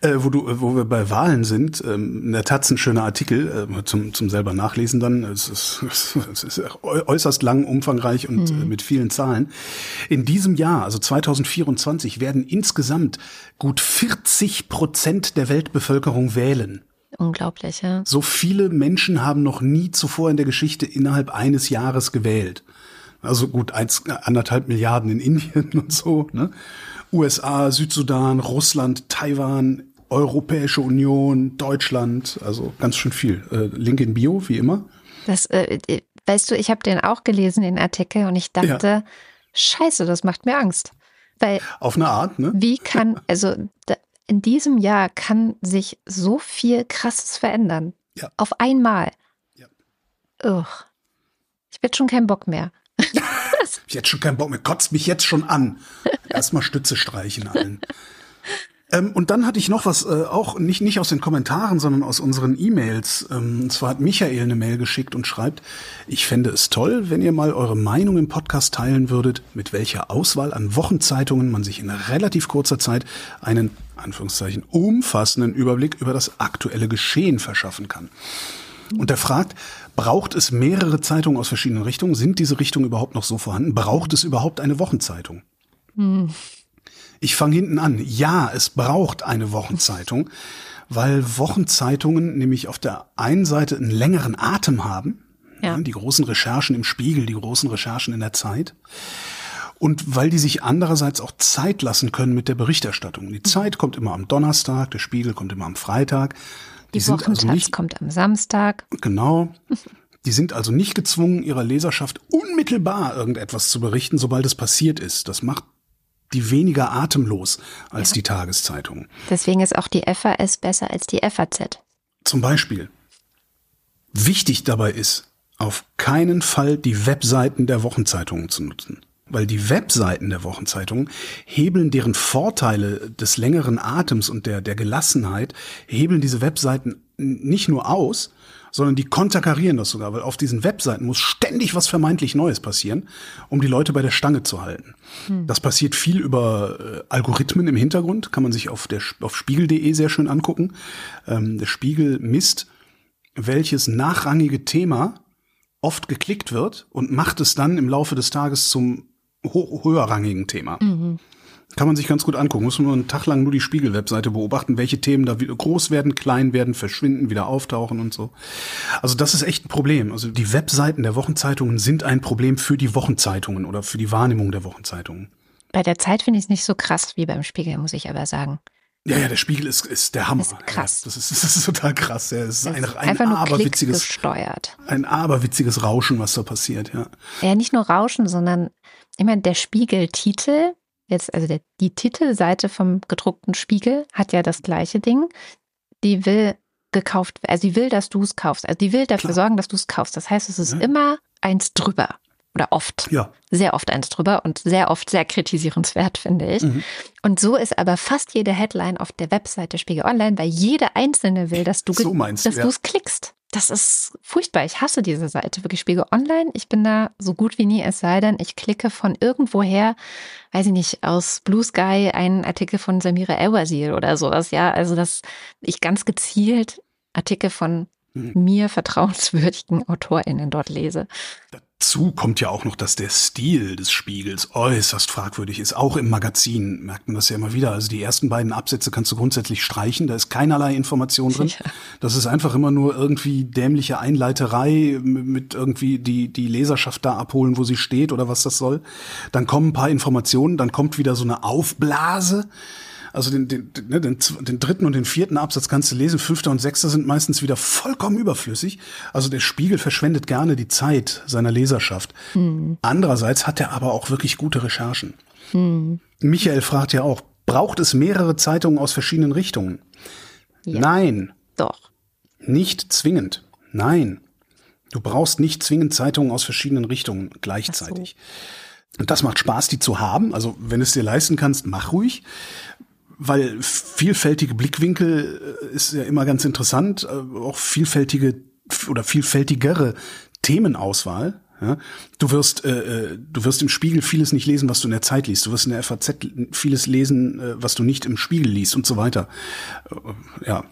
äh, wo du, wo wir bei Wahlen sind, ähm, in der Taz ein schöner Artikel äh, zum zum selber nachlesen. Dann es ist, es ist äußerst lang, umfangreich und mhm. äh, mit vielen Zahlen. In diesem Jahr, also 2024, werden insgesamt gut 40 Prozent der Weltbevölkerung wählen. Unglaublich, ja. So viele Menschen haben noch nie zuvor in der Geschichte innerhalb eines Jahres gewählt. Also gut, eins, anderthalb Milliarden in Indien und so. Ne? USA, Südsudan, Russland, Taiwan, Europäische Union, Deutschland, also ganz schön viel. Äh, Link in Bio, wie immer. Das, äh, äh weißt du, ich habe den auch gelesen, den Artikel, und ich dachte, ja. scheiße, das macht mir Angst. Weil, Auf eine Art, ne? Wie kann, also da, in diesem Jahr kann sich so viel Krasses verändern. Ja. Auf einmal. Ja. Ugh. Ich werde schon keinen Bock mehr. ich jetzt schon keinen Bock mehr, kotzt mich jetzt schon an. Erstmal Stütze streichen allen. Ähm, und dann hatte ich noch was, äh, auch nicht, nicht aus den Kommentaren, sondern aus unseren E-Mails. Ähm, und zwar hat Michael eine Mail geschickt und schreibt, ich fände es toll, wenn ihr mal eure Meinung im Podcast teilen würdet, mit welcher Auswahl an Wochenzeitungen man sich in relativ kurzer Zeit einen, Anführungszeichen, umfassenden Überblick über das aktuelle Geschehen verschaffen kann. Und er fragt, Braucht es mehrere Zeitungen aus verschiedenen Richtungen? Sind diese Richtungen überhaupt noch so vorhanden? Braucht es überhaupt eine Wochenzeitung? Hm. Ich fange hinten an. Ja, es braucht eine Wochenzeitung, weil Wochenzeitungen nämlich auf der einen Seite einen längeren Atem haben. Ja. Die großen Recherchen im Spiegel, die großen Recherchen in der Zeit. Und weil die sich andererseits auch Zeit lassen können mit der Berichterstattung. Die Zeit kommt immer am Donnerstag, der Spiegel kommt immer am Freitag. Die, Wochentaz also nicht, kommt am Samstag. Genau. Die sind also nicht gezwungen, ihrer Leserschaft unmittelbar irgendetwas zu berichten, sobald es passiert ist. Das macht die weniger atemlos als ja. die Tageszeitung. Deswegen ist auch die FAS besser als die FAZ. Zum Beispiel. Wichtig dabei ist, auf keinen Fall die Webseiten der Wochenzeitungen zu nutzen. Weil die Webseiten der Wochenzeitungen hebeln deren Vorteile des längeren Atems und der, der Gelassenheit, hebeln diese Webseiten nicht nur aus, sondern die konterkarieren das sogar, weil auf diesen Webseiten muss ständig was vermeintlich Neues passieren, um die Leute bei der Stange zu halten. Hm. Das passiert viel über äh, Algorithmen im Hintergrund, kann man sich auf der auf spiegel.de sehr schön angucken. Ähm, der Spiegel misst, welches nachrangige Thema oft geklickt wird und macht es dann im Laufe des Tages zum höherrangigen Thema. Mhm. Kann man sich ganz gut angucken. Muss man nur einen Tag lang nur die Spiegel-Webseite beobachten, welche Themen da wieder groß werden, klein werden, verschwinden, wieder auftauchen und so. Also das ist echt ein Problem. Also die Webseiten der Wochenzeitungen sind ein Problem für die Wochenzeitungen oder für die Wahrnehmung der Wochenzeitungen. Bei der Zeit finde ich es nicht so krass wie beim Spiegel, muss ich aber sagen. Ja, ja, der Spiegel ist, ist der Hammer. Das ist krass. Ja, das, ist, das ist total krass. Ja, es ist, ein, ein, einfach nur aberwitziges, gesteuert. ein aberwitziges Rauschen, was da passiert, ja. Ja, nicht nur Rauschen, sondern immer der Spiegeltitel jetzt, also der, die Titelseite vom gedruckten Spiegel hat ja das gleiche Ding. Die will gekauft, also die will, dass du es kaufst. Also die will dafür Klar. sorgen, dass du es kaufst. Das heißt, es ist ja. immer eins drüber. Oder oft. Ja. Sehr oft eins drüber und sehr oft sehr kritisierenswert, finde ich. Mhm. Und so ist aber fast jede Headline auf der Webseite Spiegel Online, weil jede einzelne will, dass du so meinst, dass ja. du es klickst das ist furchtbar. Ich hasse diese Seite, wirklich Spiegel Online. Ich bin da so gut wie nie, es sei denn, ich klicke von irgendwoher, weiß ich nicht, aus Blue Sky einen Artikel von Samira El-Wazir oder sowas. Ja, also dass ich ganz gezielt Artikel von hm. mir vertrauenswürdigen AutorInnen dort lese. Dazu kommt ja auch noch, dass der Stil des Spiegels äußerst fragwürdig ist. Auch im Magazin merkt man das ja immer wieder. Also die ersten beiden Absätze kannst du grundsätzlich streichen. Da ist keinerlei Information drin. Ja. Das ist einfach immer nur irgendwie dämliche Einleiterei mit irgendwie die, die Leserschaft da abholen, wo sie steht oder was das soll. Dann kommen ein paar Informationen, dann kommt wieder so eine Aufblase also den, den, ne, den, den dritten und den vierten Absatz kannst du lesen, fünfter und sechster sind meistens wieder vollkommen überflüssig. Also der Spiegel verschwendet gerne die Zeit seiner Leserschaft. Hm. Andererseits hat er aber auch wirklich gute Recherchen. Hm. Michael fragt ja auch, braucht es mehrere Zeitungen aus verschiedenen Richtungen? Ja. Nein. Doch. Nicht zwingend. Nein. Du brauchst nicht zwingend Zeitungen aus verschiedenen Richtungen gleichzeitig. Und das macht Spaß, die zu haben. Also wenn es dir leisten kannst, mach ruhig weil vielfältige Blickwinkel äh, ist ja immer ganz interessant, äh, auch vielfältige oder vielfältigere Themenauswahl. Ja, du wirst, äh, äh, du wirst im Spiegel vieles nicht lesen, was du in der Zeit liest. Du wirst in der FAZ vieles lesen, was du nicht im Spiegel liest und so weiter. Ja.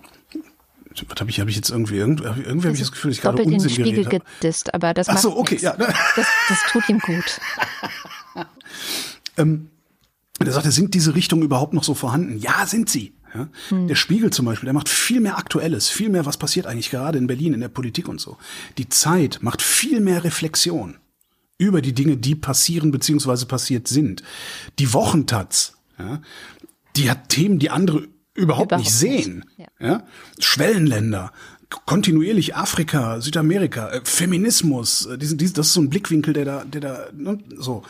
Was habe ich, hab ich jetzt irgendwie, irgendwie, irgendwie habe ich das Gefühl, ich gerade Unsinn den Spiegel gedisst, aber das Ach so, okay, ja. Das, das tut ihm gut. ähm, und er sagte, sind diese Richtungen überhaupt noch so vorhanden? Ja, sind sie. Ja? Hm. Der Spiegel zum Beispiel, der macht viel mehr Aktuelles, viel mehr, was passiert eigentlich gerade in Berlin, in der Politik und so. Die Zeit macht viel mehr Reflexion über die Dinge, die passieren bzw. passiert sind. Die Wochentaz, ja, die hat Themen, die andere überhaupt, überhaupt nicht sehen. Nicht. Ja. ja. Schwellenländer, kontinuierlich Afrika, Südamerika, äh, Feminismus, äh, diesen, diesen, das ist so ein Blickwinkel, der da, der da, ne, so.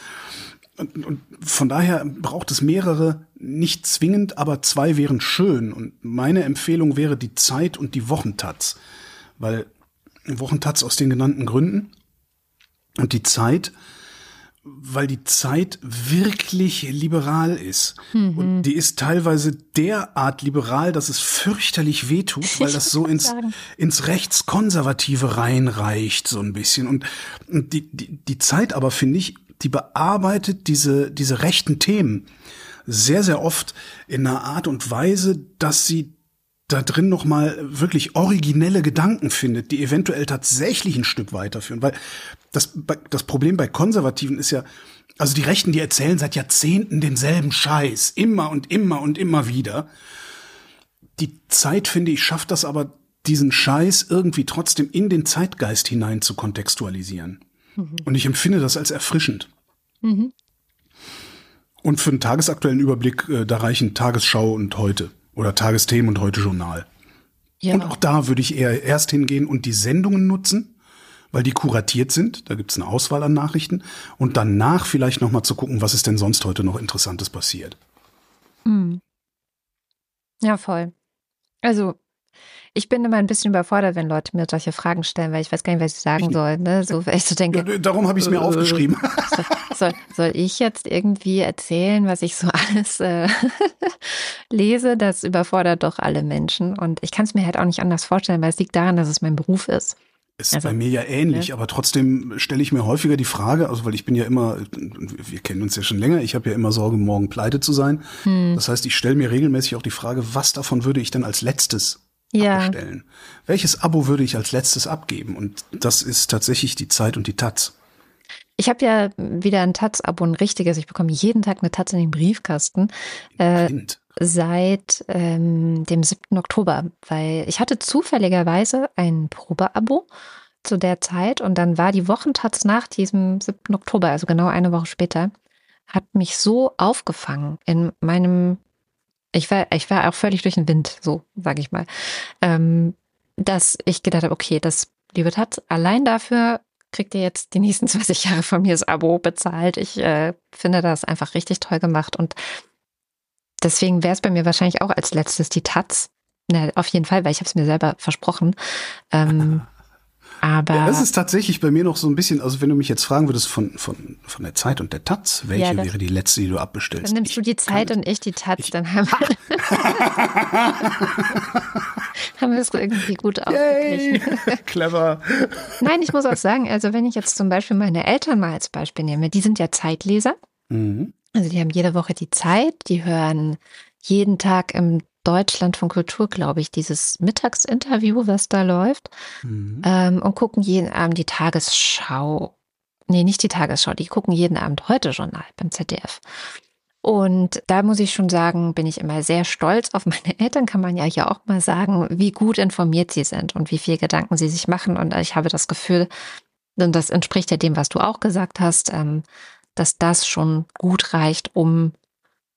Und, und von daher braucht es mehrere, nicht zwingend, aber zwei wären schön. Und meine Empfehlung wäre die Zeit und die Wochentaz. Weil Wochentaz aus den genannten Gründen und die Zeit, weil die Zeit wirklich liberal ist. Mhm. Und die ist teilweise derart liberal, dass es fürchterlich wehtut, weil das so ins, ins Rechtskonservative reinreicht, so ein bisschen. Und, und die, die, die Zeit aber, finde ich, die bearbeitet diese, diese rechten Themen sehr, sehr oft in einer Art und Weise, dass sie da drin noch mal wirklich originelle Gedanken findet, die eventuell tatsächlich ein Stück weiterführen, weil das das Problem bei Konservativen ist ja, also die Rechten, die erzählen seit Jahrzehnten denselben Scheiß, immer und immer und immer wieder. Die Zeit finde ich schafft das aber diesen Scheiß irgendwie trotzdem in den Zeitgeist hinein zu kontextualisieren. Mhm. Und ich empfinde das als erfrischend. Mhm. Und für einen tagesaktuellen Überblick, äh, da reichen Tagesschau und heute oder Tagesthemen und heute Journal. Ja. Und auch da würde ich eher erst hingehen und die Sendungen nutzen, weil die kuratiert sind. Da gibt es eine Auswahl an Nachrichten. Und danach vielleicht noch mal zu gucken, was ist denn sonst heute noch Interessantes passiert. Mhm. Ja, voll. Also ich bin immer ein bisschen überfordert, wenn Leute mir solche Fragen stellen, weil ich weiß gar nicht, was ich sagen soll. Ne? So, weil ich so denke. Ja, darum habe ich es mir äh, aufgeschrieben. Soll, soll ich jetzt irgendwie erzählen, was ich so alles äh, lese? Das überfordert doch alle Menschen. Und ich kann es mir halt auch nicht anders vorstellen, weil es liegt daran, dass es mein Beruf ist. Ist also, bei mir ja ähnlich, ja. aber trotzdem stelle ich mir häufiger die Frage, also weil ich bin ja immer, wir kennen uns ja schon länger, ich habe ja immer Sorge, morgen pleite zu sein. Hm. Das heißt, ich stelle mir regelmäßig auch die Frage, was davon würde ich denn als letztes ja. abbestellen? Welches Abo würde ich als letztes abgeben? Und das ist tatsächlich die Zeit und die Taz. Ich habe ja wieder ein Taz-Abo, ein richtiges. Ich bekomme jeden Tag eine Taz in den Briefkasten. Äh, seit ähm, dem 7. Oktober, weil ich hatte zufälligerweise ein Probeabo zu der Zeit und dann war die Wochentaz nach diesem 7. Oktober, also genau eine Woche später, hat mich so aufgefangen in meinem ich war, ich war auch völlig durch den Wind, so sage ich mal, ähm, dass ich gedacht habe, okay, das liebe Tat, allein dafür kriegt ihr jetzt die nächsten 20 Jahre von mir das Abo bezahlt. Ich äh, finde das einfach richtig toll gemacht und deswegen wäre es bei mir wahrscheinlich auch als letztes die Taz. Na, auf jeden Fall, weil ich habe es mir selber versprochen. Ähm, Aber ja, das ist tatsächlich bei mir noch so ein bisschen, also wenn du mich jetzt fragen würdest von, von, von der Zeit und der Taz, welche ja, wäre die letzte, die du abbestellst? Dann nimmst ich du die Zeit und ich die Taz, ich, dann haben wir, haben wir es irgendwie gut ausgeglichen. Clever. Nein, ich muss auch sagen, also wenn ich jetzt zum Beispiel meine Eltern mal als Beispiel nehme, die sind ja Zeitleser. Mhm. Also die haben jede Woche die Zeit, die hören jeden Tag im Deutschland von Kultur, glaube ich, dieses Mittagsinterview, was da läuft, mhm. ähm, und gucken jeden Abend die Tagesschau. Nee, nicht die Tagesschau, die gucken jeden Abend heute Journal beim ZDF. Und da muss ich schon sagen, bin ich immer sehr stolz auf meine Eltern, kann man ja hier auch mal sagen, wie gut informiert sie sind und wie viel Gedanken sie sich machen. Und ich habe das Gefühl, und das entspricht ja dem, was du auch gesagt hast, ähm, dass das schon gut reicht, um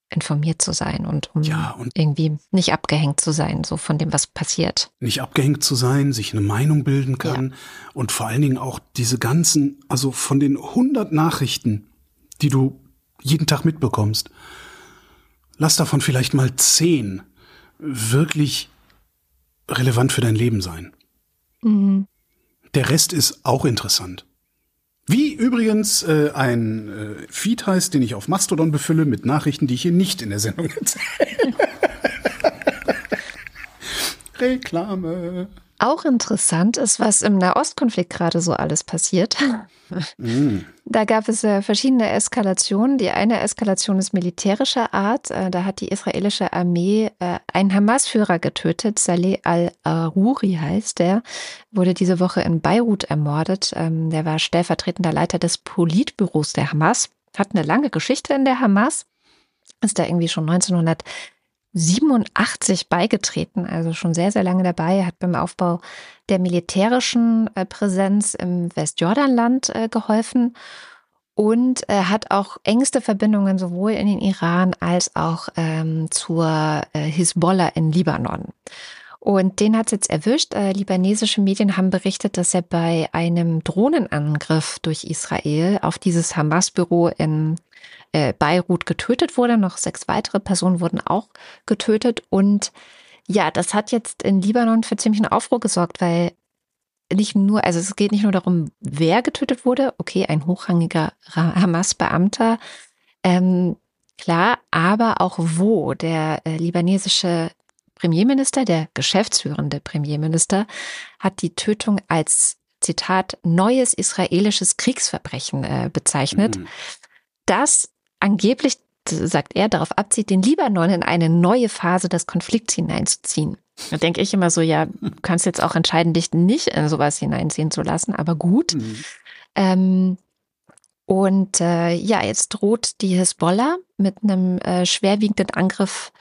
informiert zu sein und um ja, und irgendwie nicht abgehängt zu sein, so von dem, was passiert. Nicht abgehängt zu sein, sich eine Meinung bilden kann ja. und vor allen Dingen auch diese ganzen, also von den 100 Nachrichten, die du jeden Tag mitbekommst, lass davon vielleicht mal 10 wirklich relevant für dein Leben sein. Mhm. Der Rest ist auch interessant. Wie übrigens äh, ein äh, Feed heißt, den ich auf Mastodon befülle mit Nachrichten, die ich hier nicht in der Sendung erzähle. Reklame. Auch interessant ist, was im Nahostkonflikt gerade so alles passiert. Mm. Da gab es äh, verschiedene Eskalationen. Die eine Eskalation ist militärischer Art. Äh, da hat die israelische Armee äh, einen Hamas-Führer getötet. Saleh al-Aruri heißt der, wurde diese Woche in Beirut ermordet. Ähm, der war stellvertretender Leiter des Politbüros der Hamas, hat eine lange Geschichte in der Hamas, ist da irgendwie schon 1900 87 beigetreten, also schon sehr, sehr lange dabei. Hat beim Aufbau der militärischen äh, Präsenz im Westjordanland äh, geholfen und er hat auch engste Verbindungen sowohl in den Iran als auch ähm, zur äh, Hisbollah in Libanon. Und den hat es jetzt erwischt. Äh, libanesische Medien haben berichtet, dass er bei einem Drohnenangriff durch Israel auf dieses Hamas-Büro in äh, Beirut getötet wurde. Noch sechs weitere Personen wurden auch getötet. Und ja, das hat jetzt in Libanon für ziemlichen Aufruhr gesorgt, weil nicht nur, also es geht nicht nur darum, wer getötet wurde, okay, ein hochrangiger Hamas-Beamter, ähm, klar, aber auch wo der äh, libanesische Premierminister, der geschäftsführende Premierminister, hat die Tötung als Zitat neues israelisches Kriegsverbrechen äh, bezeichnet. Mhm. Das angeblich sagt er, darauf abzieht, den Libanon in eine neue Phase des Konflikts hineinzuziehen. Da denke ich immer so, ja, du kannst jetzt auch entscheiden, dich nicht in sowas hineinziehen zu lassen, aber gut. Mhm. Ähm, und äh, ja, jetzt droht die Hisbollah mit einem äh, schwerwiegenden Angriff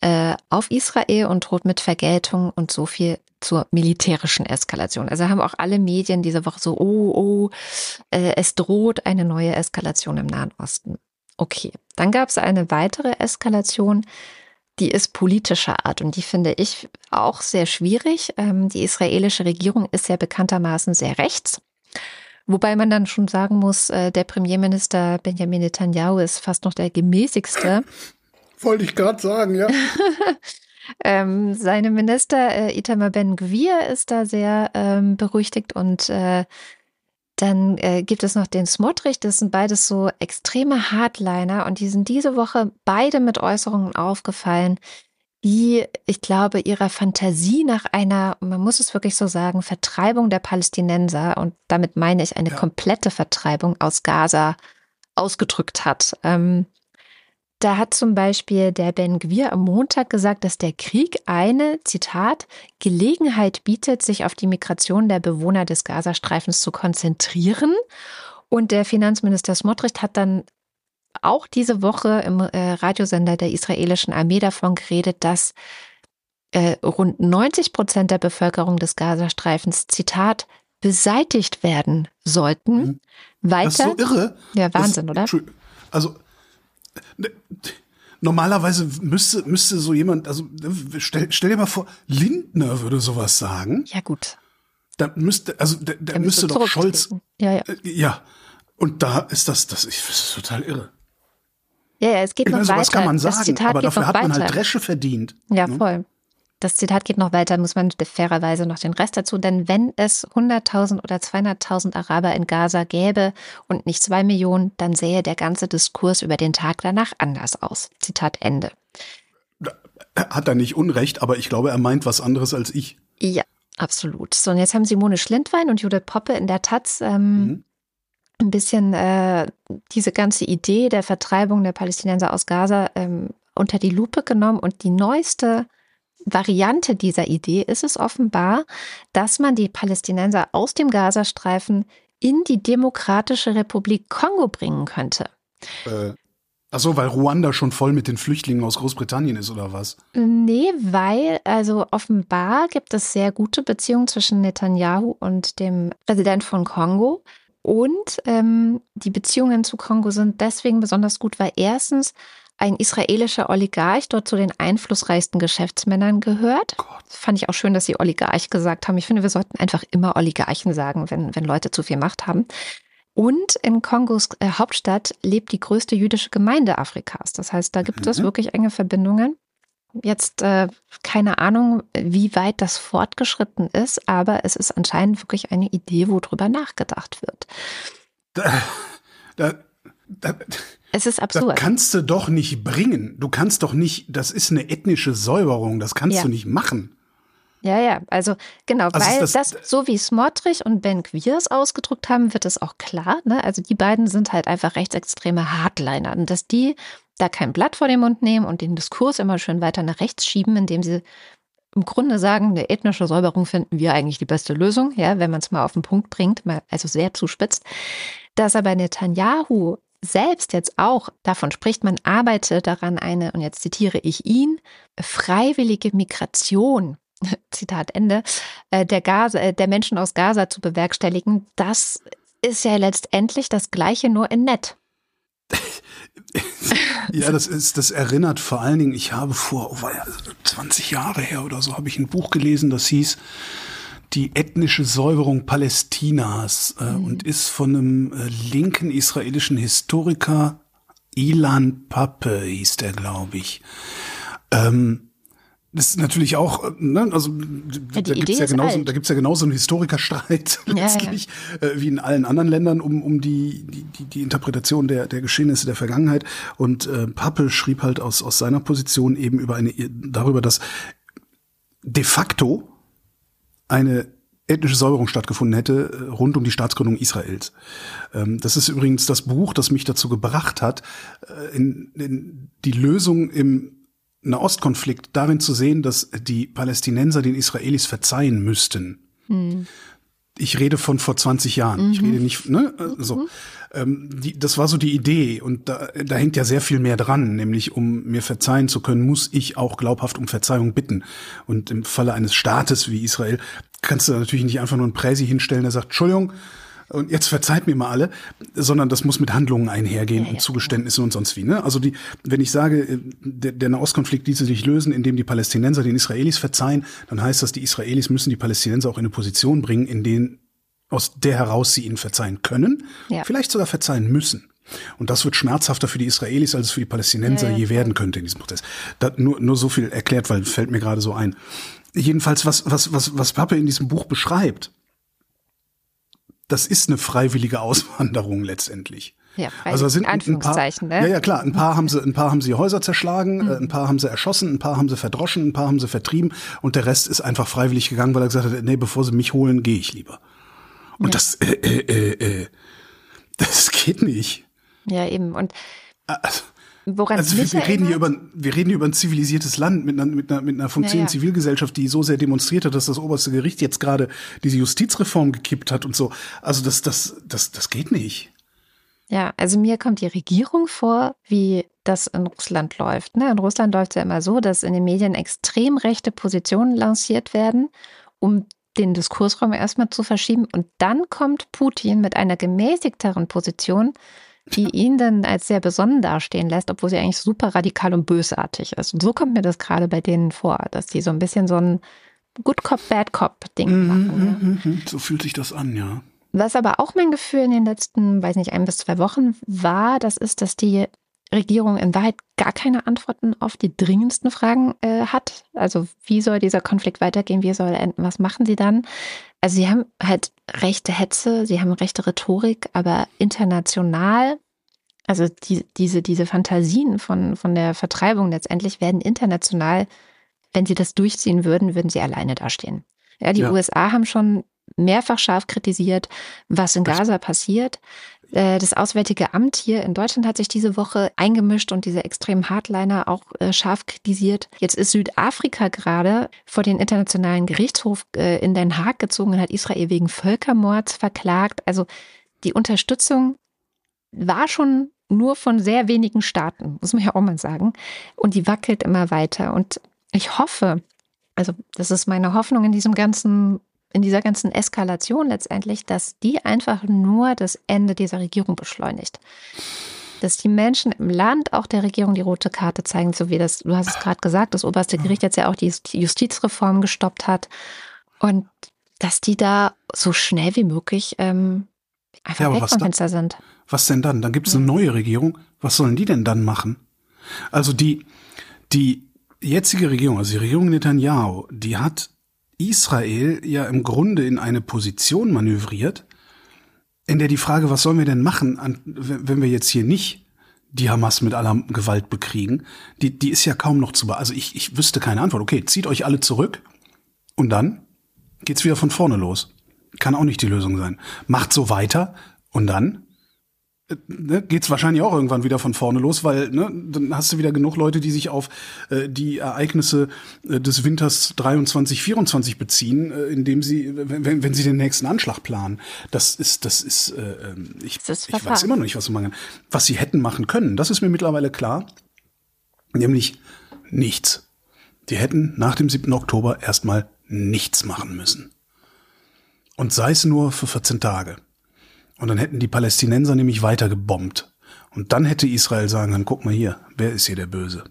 äh, auf Israel und droht mit Vergeltung und so viel zur militärischen Eskalation. Also haben auch alle Medien diese Woche so, oh, oh, äh, es droht eine neue Eskalation im Nahen Osten. Okay, dann gab es eine weitere Eskalation, die ist politischer Art und die finde ich auch sehr schwierig. Ähm, die israelische Regierung ist ja bekanntermaßen sehr rechts. Wobei man dann schon sagen muss, äh, der Premierminister Benjamin Netanyahu ist fast noch der gemäßigste. Wollte ich gerade sagen, ja. ähm, seine Minister äh, Itamar Ben Gvir ist da sehr ähm, berüchtigt und äh, dann äh, gibt es noch den Smotrich, das sind beides so extreme Hardliner und die sind diese Woche beide mit Äußerungen aufgefallen, die, ich glaube, ihrer Fantasie nach einer, man muss es wirklich so sagen, Vertreibung der Palästinenser und damit meine ich eine ja. komplette Vertreibung aus Gaza ausgedrückt hat. Ähm, da hat zum Beispiel der Ben Gwir am Montag gesagt, dass der Krieg eine, Zitat, Gelegenheit bietet, sich auf die Migration der Bewohner des Gazastreifens zu konzentrieren. Und der Finanzminister Smotrich hat dann auch diese Woche im äh, Radiosender der israelischen Armee davon geredet, dass äh, rund 90 Prozent der Bevölkerung des Gazastreifens, Zitat, beseitigt werden sollten. Weiter. Das ist so irre. Ja, Wahnsinn, das, oder? Also normalerweise müsste, müsste so jemand, also stell, stell dir mal vor, Lindner würde sowas sagen. Ja, gut. Da müsste, also da, da müsste, doch Scholz. Ja, ja. Äh, ja. Und da ist das, das, ich, das ist total irre. Ja, ja, es geht ich noch meine, weiter. Was kann man sagen, aber dafür hat man halt Dresche verdient. Ja, ne? voll. Das Zitat geht noch weiter, muss man fairerweise noch den Rest dazu, denn wenn es 100.000 oder 200.000 Araber in Gaza gäbe und nicht zwei Millionen, dann sähe der ganze Diskurs über den Tag danach anders aus. Zitat Ende. Hat er nicht Unrecht, aber ich glaube, er meint was anderes als ich. Ja, absolut. So, und jetzt haben Simone Schlindwein und Judith Poppe in der Taz ähm, mhm. ein bisschen äh, diese ganze Idee der Vertreibung der Palästinenser aus Gaza ähm, unter die Lupe genommen und die neueste Variante dieser Idee ist es offenbar, dass man die Palästinenser aus dem Gazastreifen in die Demokratische Republik Kongo bringen könnte. Äh, Ach so, weil Ruanda schon voll mit den Flüchtlingen aus Großbritannien ist oder was? Nee, weil also offenbar gibt es sehr gute Beziehungen zwischen Netanyahu und dem Präsident von Kongo. Und ähm, die Beziehungen zu Kongo sind deswegen besonders gut, weil erstens ein israelischer Oligarch dort zu den einflussreichsten Geschäftsmännern gehört. Gott. Fand ich auch schön, dass Sie Oligarch gesagt haben. Ich finde, wir sollten einfach immer Oligarchen sagen, wenn, wenn Leute zu viel Macht haben. Und in Kongos äh, Hauptstadt lebt die größte jüdische Gemeinde Afrikas. Das heißt, da gibt mhm. es wirklich enge Verbindungen. Jetzt äh, keine Ahnung, wie weit das fortgeschritten ist, aber es ist anscheinend wirklich eine Idee, wo drüber nachgedacht wird. Da, da, da, es ist absurd. Das kannst du doch nicht bringen. Du kannst doch nicht, das ist eine ethnische Säuberung, das kannst ja. du nicht machen. Ja, ja, also genau, also weil das, das, so wie Smotrich und Ben Queers ausgedrückt haben, wird es auch klar. Ne? Also die beiden sind halt einfach rechtsextreme Hardliner. Und dass die da kein Blatt vor den Mund nehmen und den Diskurs immer schön weiter nach rechts schieben, indem sie im Grunde sagen, eine ethnische Säuberung finden wir eigentlich die beste Lösung, ja, wenn man es mal auf den Punkt bringt, mal also sehr zuspitzt. Dass aber Netanyahu selbst jetzt auch, davon spricht man, arbeite daran, eine, und jetzt zitiere ich ihn, freiwillige Migration, Zitat Ende, äh, der, Gaza, äh, der Menschen aus Gaza zu bewerkstelligen, das ist ja letztendlich das Gleiche nur in nett. ja, das ist, das erinnert vor allen Dingen, ich habe vor oh, 20 Jahre her oder so, habe ich ein Buch gelesen, das hieß die ethnische Säuberung Palästinas äh, mhm. und ist von einem äh, linken israelischen Historiker, Ilan Pappe hieß der, glaube ich. Ähm, das ist natürlich auch, äh, ne, also ja, da gibt's ja genauso, da gibt's ja genauso einen Historikerstreit letztlich, ja. Äh, wie in allen anderen Ländern um, um die, die, die Interpretation der, der Geschehnisse der Vergangenheit. Und äh, Pappe schrieb halt aus, aus seiner Position eben über eine darüber, dass de facto eine ethnische Säuberung stattgefunden hätte äh, rund um die Staatsgründung Israels. Ähm, das ist übrigens das Buch, das mich dazu gebracht hat, äh, in, in die Lösung im Nahostkonflikt darin zu sehen, dass die Palästinenser den Israelis verzeihen müssten. Hm. Ich rede von vor 20 Jahren. Mhm. Ich rede nicht, ne? Also, mhm. ähm, die, das war so die Idee und da, da hängt ja sehr viel mehr dran, nämlich um mir verzeihen zu können, muss ich auch glaubhaft um Verzeihung bitten. Und im Falle eines Staates wie Israel kannst du natürlich nicht einfach nur einen Präsi hinstellen, der sagt, Entschuldigung, und jetzt verzeiht mir mal alle, sondern das muss mit Handlungen einhergehen ja, und Zugeständnissen und sonst wie. Ne? Also die, wenn ich sage, äh, der, der Nahostkonflikt ließe sich lösen, indem die Palästinenser den Israelis verzeihen, dann heißt das, die Israelis müssen die Palästinenser auch in eine Position bringen, in denen aus der heraus sie ihnen verzeihen können, ja. vielleicht sogar verzeihen müssen. Und das wird schmerzhafter für die Israelis, als es für die Palästinenser ja, ja, je werden könnte in diesem Prozess. Das nur, nur so viel erklärt, weil fällt mir gerade so ein. Jedenfalls, was, was, was, was Pappe in diesem Buch beschreibt, das ist eine freiwillige Auswanderung letztendlich. Ja, also sind ein paar, ne? Ja, ja, klar. Ein paar haben sie, ein paar haben sie Häuser zerschlagen, mhm. ein paar haben sie erschossen, ein paar haben sie verdroschen, ein paar haben sie vertrieben und der Rest ist einfach freiwillig gegangen, weil er gesagt hat, nee, bevor sie mich holen, gehe ich lieber. Und ja. das, äh, äh, äh, äh, das geht nicht. Ja, eben. Und also, Woran also wir, wir reden hier über wir reden hier über ein zivilisiertes Land mit einer mit einer, mit einer funktionierenden ja, ja. Zivilgesellschaft, die so sehr demonstriert hat, dass das oberste Gericht jetzt gerade diese Justizreform gekippt hat und so. Also das das das das geht nicht. Ja, also mir kommt die Regierung vor, wie das in Russland läuft. Ne? In Russland läuft es ja immer so, dass in den Medien extrem rechte Positionen lanciert werden, um den Diskursraum erstmal zu verschieben. Und dann kommt Putin mit einer gemäßigteren Position, die ihn dann als sehr besonnen dastehen lässt, obwohl sie eigentlich super radikal und bösartig ist. Und so kommt mir das gerade bei denen vor, dass die so ein bisschen so ein Good Cop, Bad Cop Ding mhm, machen. Ja. Mhm, so fühlt sich das an, ja. Was aber auch mein Gefühl in den letzten, weiß nicht, ein bis zwei Wochen war, das ist, dass die Regierung in Wahrheit gar keine Antworten auf die dringendsten Fragen äh, hat. Also wie soll dieser Konflikt weitergehen? Wie soll er enden? Was machen sie dann? Also sie haben halt rechte Hetze, sie haben rechte Rhetorik, aber international, also die, diese, diese Fantasien von, von der Vertreibung letztendlich werden international, wenn sie das durchziehen würden, würden sie alleine dastehen. Ja, die ja. USA haben schon mehrfach scharf kritisiert, was in Gaza passiert. Äh, das Auswärtige Amt hier in Deutschland hat sich diese Woche eingemischt und diese extremen Hardliner auch äh, scharf kritisiert. Jetzt ist Südafrika gerade vor den Internationalen Gerichtshof äh, in Den Haag gezogen und hat Israel wegen Völkermords verklagt. Also die Unterstützung war schon nur von sehr wenigen Staaten, muss man ja auch mal sagen. Und die wackelt immer weiter. Und ich hoffe, also das ist meine Hoffnung in diesem ganzen in dieser ganzen Eskalation letztendlich, dass die einfach nur das Ende dieser Regierung beschleunigt. Dass die Menschen im Land auch der Regierung die rote Karte zeigen, so wie das, du hast es gerade gesagt, das oberste Gericht jetzt ja auch die Justizreform gestoppt hat. Und dass die da so schnell wie möglich ähm, einfach ja, weg vom Fenster sind. Was denn dann? Dann gibt es eine neue Regierung. Was sollen die denn dann machen? Also die, die jetzige Regierung, also die Regierung Netanyahu, die hat Israel ja im Grunde in eine Position manövriert, in der die Frage, was sollen wir denn machen, wenn wir jetzt hier nicht die Hamas mit aller Gewalt bekriegen, die, die ist ja kaum noch zu be Also ich, ich wüsste keine Antwort. Okay, zieht euch alle zurück und dann geht's wieder von vorne los. Kann auch nicht die Lösung sein. Macht so weiter und dann ne, geht es wahrscheinlich auch irgendwann wieder von vorne los, weil ne, dann hast du wieder genug Leute, die sich auf äh, die Ereignisse äh, des Winters 23, 24 beziehen, äh, indem sie, wenn, wenn sie den nächsten Anschlag planen. Das ist, das ist, äh, ähm, ich, das ich weiß immer noch nicht, was sie machen. Was sie hätten machen können, das ist mir mittlerweile klar, nämlich nichts. Die hätten nach dem 7. Oktober erstmal nichts machen müssen. Und sei es nur für 14 Tage. Und dann hätten die Palästinenser nämlich weiter gebombt. Und dann hätte Israel sagen können, guck mal hier, wer ist hier der Böse?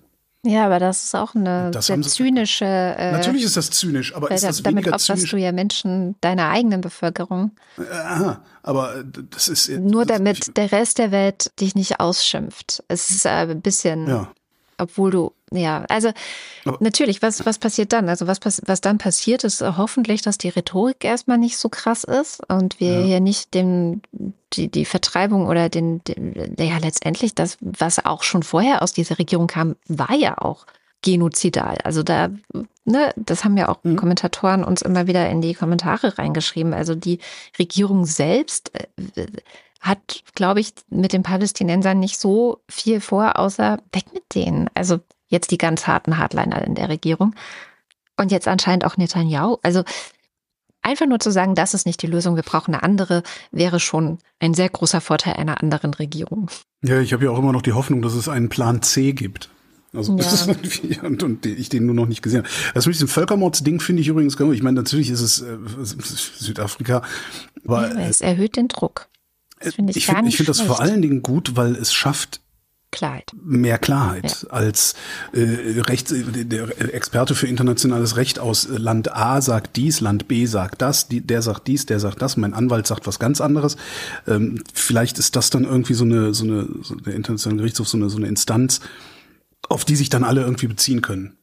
Ja, aber das ist auch eine sehr zynische. Äh, natürlich ist das zynisch, aber ist das damit weniger zynisch? du ja Menschen deiner eigenen Bevölkerung. Aha, aber das ist nur damit ich, der Rest der Welt dich nicht ausschimpft. Es ist ein bisschen, ja. obwohl du ja, also Aber natürlich, was, was passiert dann? Also was, was dann passiert, ist hoffentlich, dass die Rhetorik erstmal nicht so krass ist und wir ja. hier nicht dem, die, die Vertreibung oder den, den, ja letztendlich das, was auch schon vorher aus dieser Regierung kam, war ja auch genozidal. Also da, ne, das haben ja auch mhm. Kommentatoren uns immer wieder in die Kommentare reingeschrieben. Also die Regierung selbst äh, hat, glaube ich, mit den Palästinensern nicht so viel vor, außer weg mit denen. Also jetzt die ganz harten Hardliner in der Regierung. Und jetzt anscheinend auch Netanyahu. Also einfach nur zu sagen, das ist nicht die Lösung, wir brauchen eine andere, wäre schon ein sehr großer Vorteil einer anderen Regierung. Ja, ich habe ja auch immer noch die Hoffnung, dass es einen Plan C gibt. Also ja. und, und ich den nur noch nicht gesehen habe. Das mit diesem Völkermordsding finde ich übrigens genau. Ich meine, natürlich ist es äh, Südafrika, aber ja, es erhöht den Druck. Das find ich ich finde find das vor allen Dingen gut, weil es schafft Klarheit. Mehr Klarheit ja. als äh, Rechts, der Experte für internationales Recht aus Land A sagt dies, Land B sagt das, die, der sagt dies, der sagt das, mein Anwalt sagt was ganz anderes. Ähm, vielleicht ist das dann irgendwie so eine, so eine, so der internationale Gerichtshof so eine, so eine Instanz, auf die sich dann alle irgendwie beziehen können.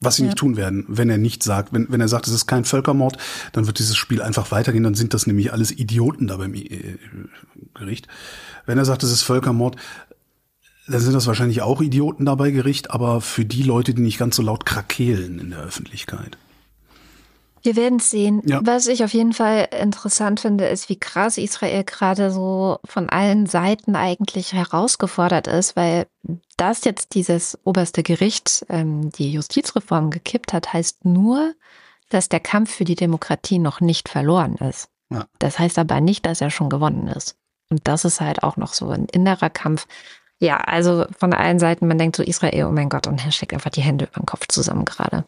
Was sie ja. nicht tun werden, wenn er nicht sagt, wenn, wenn er sagt, es ist kein Völkermord, dann wird dieses Spiel einfach weitergehen, dann sind das nämlich alles Idioten da beim äh, Gericht. Wenn er sagt, es ist Völkermord, dann sind das wahrscheinlich auch Idioten dabei Gericht, aber für die Leute, die nicht ganz so laut krakeelen in der Öffentlichkeit. Wir werden sehen. Ja. Was ich auf jeden Fall interessant finde, ist, wie krass Israel gerade so von allen Seiten eigentlich herausgefordert ist, weil das jetzt dieses oberste Gericht ähm, die Justizreform gekippt hat, heißt nur, dass der Kampf für die Demokratie noch nicht verloren ist. Ja. Das heißt aber nicht, dass er schon gewonnen ist. Und das ist halt auch noch so ein innerer Kampf, ja, also von allen Seiten, man denkt so Israel, oh mein Gott, und er steckt einfach die Hände über den Kopf zusammen gerade.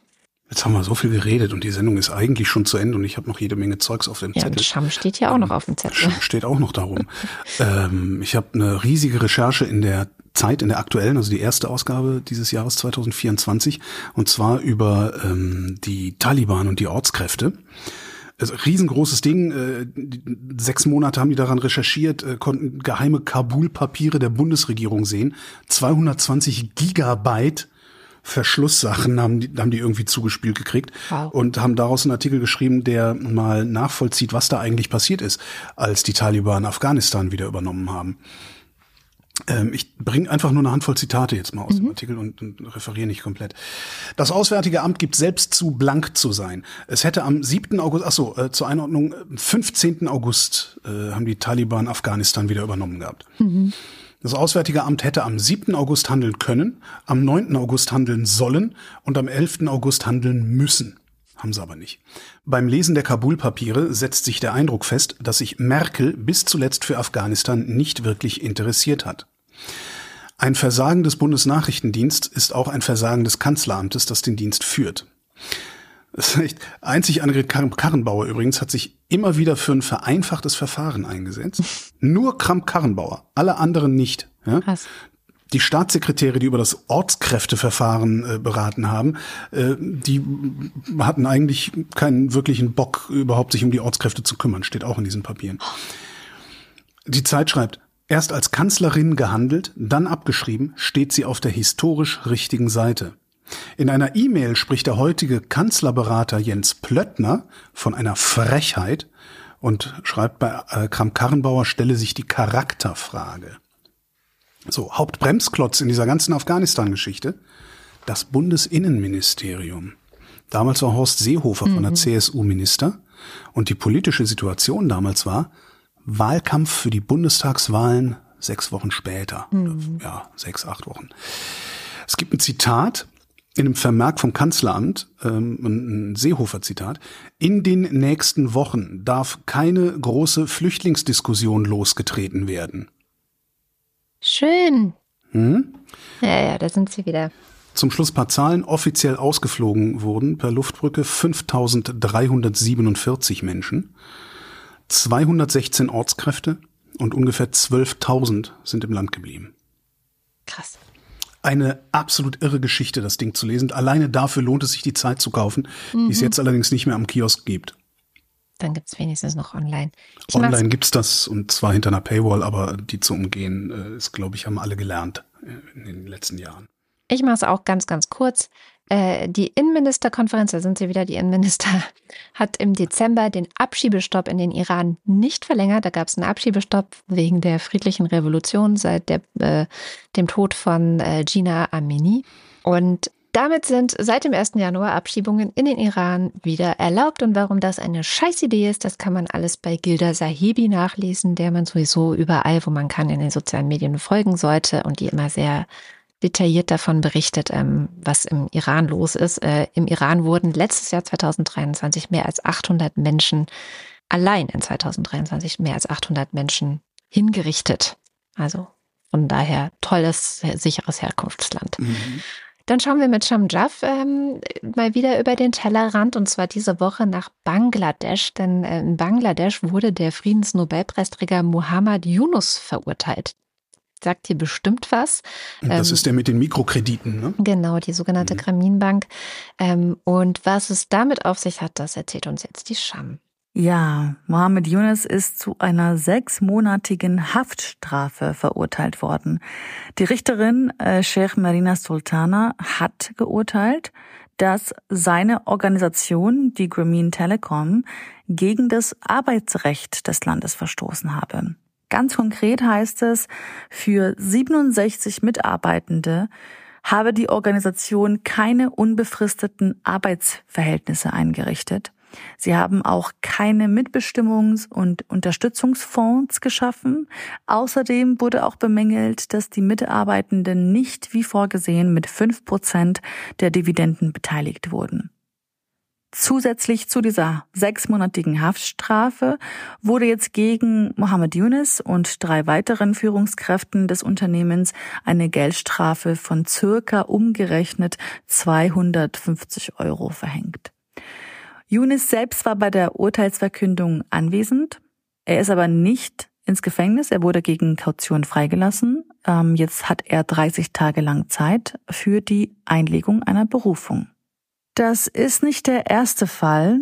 Jetzt haben wir so viel geredet und die Sendung ist eigentlich schon zu Ende und ich habe noch jede Menge Zeugs auf dem ja, Zettel. Ja, Scham steht ja auch noch auf dem Zettel. Scham steht auch noch darum. ähm, ich habe eine riesige Recherche in der Zeit, in der aktuellen, also die erste Ausgabe dieses Jahres 2024, und zwar über ähm, die Taliban und die Ortskräfte. Also riesengroßes Ding. Äh, sechs Monate haben die daran recherchiert, äh, konnten geheime Kabul-Papiere der Bundesregierung sehen. 220 Gigabyte Verschlusssachen haben die, haben die irgendwie zugespielt gekriegt wow. und haben daraus einen Artikel geschrieben, der mal nachvollzieht, was da eigentlich passiert ist, als die Taliban Afghanistan wieder übernommen haben. Ähm, ich bringe einfach nur eine Handvoll Zitate jetzt mal aus mhm. dem Artikel und, und referiere nicht komplett. Das Auswärtige Amt gibt selbst zu, blank zu sein. Es hätte am 7. August, ach so, äh, zur Einordnung, 15. August äh, haben die Taliban Afghanistan wieder übernommen gehabt. Mhm. Das Auswärtige Amt hätte am 7. August handeln können, am 9. August handeln sollen und am 11. August handeln müssen. Haben sie aber nicht. Beim Lesen der Kabul-Papiere setzt sich der Eindruck fest, dass sich Merkel bis zuletzt für Afghanistan nicht wirklich interessiert hat. Ein Versagen des Bundesnachrichtendienst ist auch ein Versagen des Kanzleramtes, das den Dienst führt. Das ist echt einzig Annegret Karrenbauer übrigens hat sich immer wieder für ein vereinfachtes Verfahren eingesetzt. Nur Kramp-Karrenbauer, alle anderen nicht. Ja? Die Staatssekretäre, die über das Ortskräfteverfahren äh, beraten haben, äh, die hatten eigentlich keinen wirklichen Bock, überhaupt sich um die Ortskräfte zu kümmern, steht auch in diesen Papieren. Die Zeit schreibt, erst als Kanzlerin gehandelt, dann abgeschrieben, steht sie auf der historisch richtigen Seite. In einer E-Mail spricht der heutige Kanzlerberater Jens Plöttner von einer Frechheit und schreibt bei äh, Kram-Karrenbauer stelle sich die Charakterfrage. So, Hauptbremsklotz in dieser ganzen Afghanistan-Geschichte, das Bundesinnenministerium. Damals war Horst Seehofer mhm. von der mhm. CSU Minister und die politische Situation damals war Wahlkampf für die Bundestagswahlen sechs Wochen später. Mhm. Ja, sechs, acht Wochen. Es gibt ein Zitat in einem Vermerk vom Kanzleramt, ähm, ein Seehofer-Zitat, in den nächsten Wochen darf keine große Flüchtlingsdiskussion losgetreten werden. Schön. Hm? Ja, ja, da sind sie wieder. Zum Schluss paar Zahlen. Offiziell ausgeflogen wurden per Luftbrücke 5347 Menschen, 216 Ortskräfte und ungefähr 12.000 sind im Land geblieben. Krass. Eine absolut irre Geschichte, das Ding zu lesen. Alleine dafür lohnt es sich, die Zeit zu kaufen, mhm. die es mhm. jetzt allerdings nicht mehr am Kiosk gibt. Dann gibt es wenigstens noch online. Ich online gibt's das und zwar hinter einer Paywall, aber die zu umgehen, äh, ist, glaube ich, haben alle gelernt äh, in den letzten Jahren. Ich mache es auch ganz, ganz kurz. Äh, die Innenministerkonferenz, da sind sie wieder, die Innenminister, hat im Dezember den Abschiebestopp in den Iran nicht verlängert. Da gab es einen Abschiebestopp wegen der friedlichen Revolution seit der, äh, dem Tod von äh, Gina Amini. Und Damit sind seit dem 1. Januar Abschiebungen in den Iran wieder erlaubt. Und warum das eine Scheißidee ist, das kann man alles bei Gilda Sahibi nachlesen, der man sowieso überall, wo man kann, in den sozialen Medien folgen sollte und die immer sehr detailliert davon berichtet, ähm, was im Iran los ist. Äh, Im Iran wurden letztes Jahr 2023 mehr als 800 Menschen, allein in 2023 mehr als 800 Menschen hingerichtet. Also von daher tolles, sicheres Herkunftsland. Mhm. Dann schauen wir mit Shamjaf ähm, mal wieder über den Tellerrand und zwar diese Woche nach Bangladesch, denn äh, in Bangladesch wurde der Friedensnobelpreisträger Muhammad Yunus verurteilt. Sagt dir bestimmt was. Das ähm, ist der mit den Mikrokrediten, ne? Genau, die sogenannte mhm. Grameenbank. Ähm, und was es damit auf sich hat, das erzählt uns jetzt die Sham. Ja, Mohammed Yunus ist zu einer sechsmonatigen Haftstrafe verurteilt worden. Die Richterin äh, Sheikh Marina Sultana hat geurteilt, dass seine Organisation, die Grameen Telecom, gegen das Arbeitsrecht des Landes verstoßen habe. Ganz konkret heißt es, für 67 Mitarbeitende habe die Organisation keine unbefristeten Arbeitsverhältnisse eingerichtet. Sie haben auch keine Mitbestimmungs- und Unterstützungsfonds geschaffen. Außerdem wurde auch bemängelt, dass die Mitarbeitenden nicht wie vorgesehen mit fünf Prozent der Dividenden beteiligt wurden. Zusätzlich zu dieser sechsmonatigen Haftstrafe wurde jetzt gegen Mohammed Yunus und drei weiteren Führungskräften des Unternehmens eine Geldstrafe von circa umgerechnet 250 Euro verhängt. Yunus selbst war bei der Urteilsverkündung anwesend. Er ist aber nicht ins Gefängnis. Er wurde gegen Kaution freigelassen. Ähm, jetzt hat er 30 Tage lang Zeit für die Einlegung einer Berufung. Das ist nicht der erste Fall,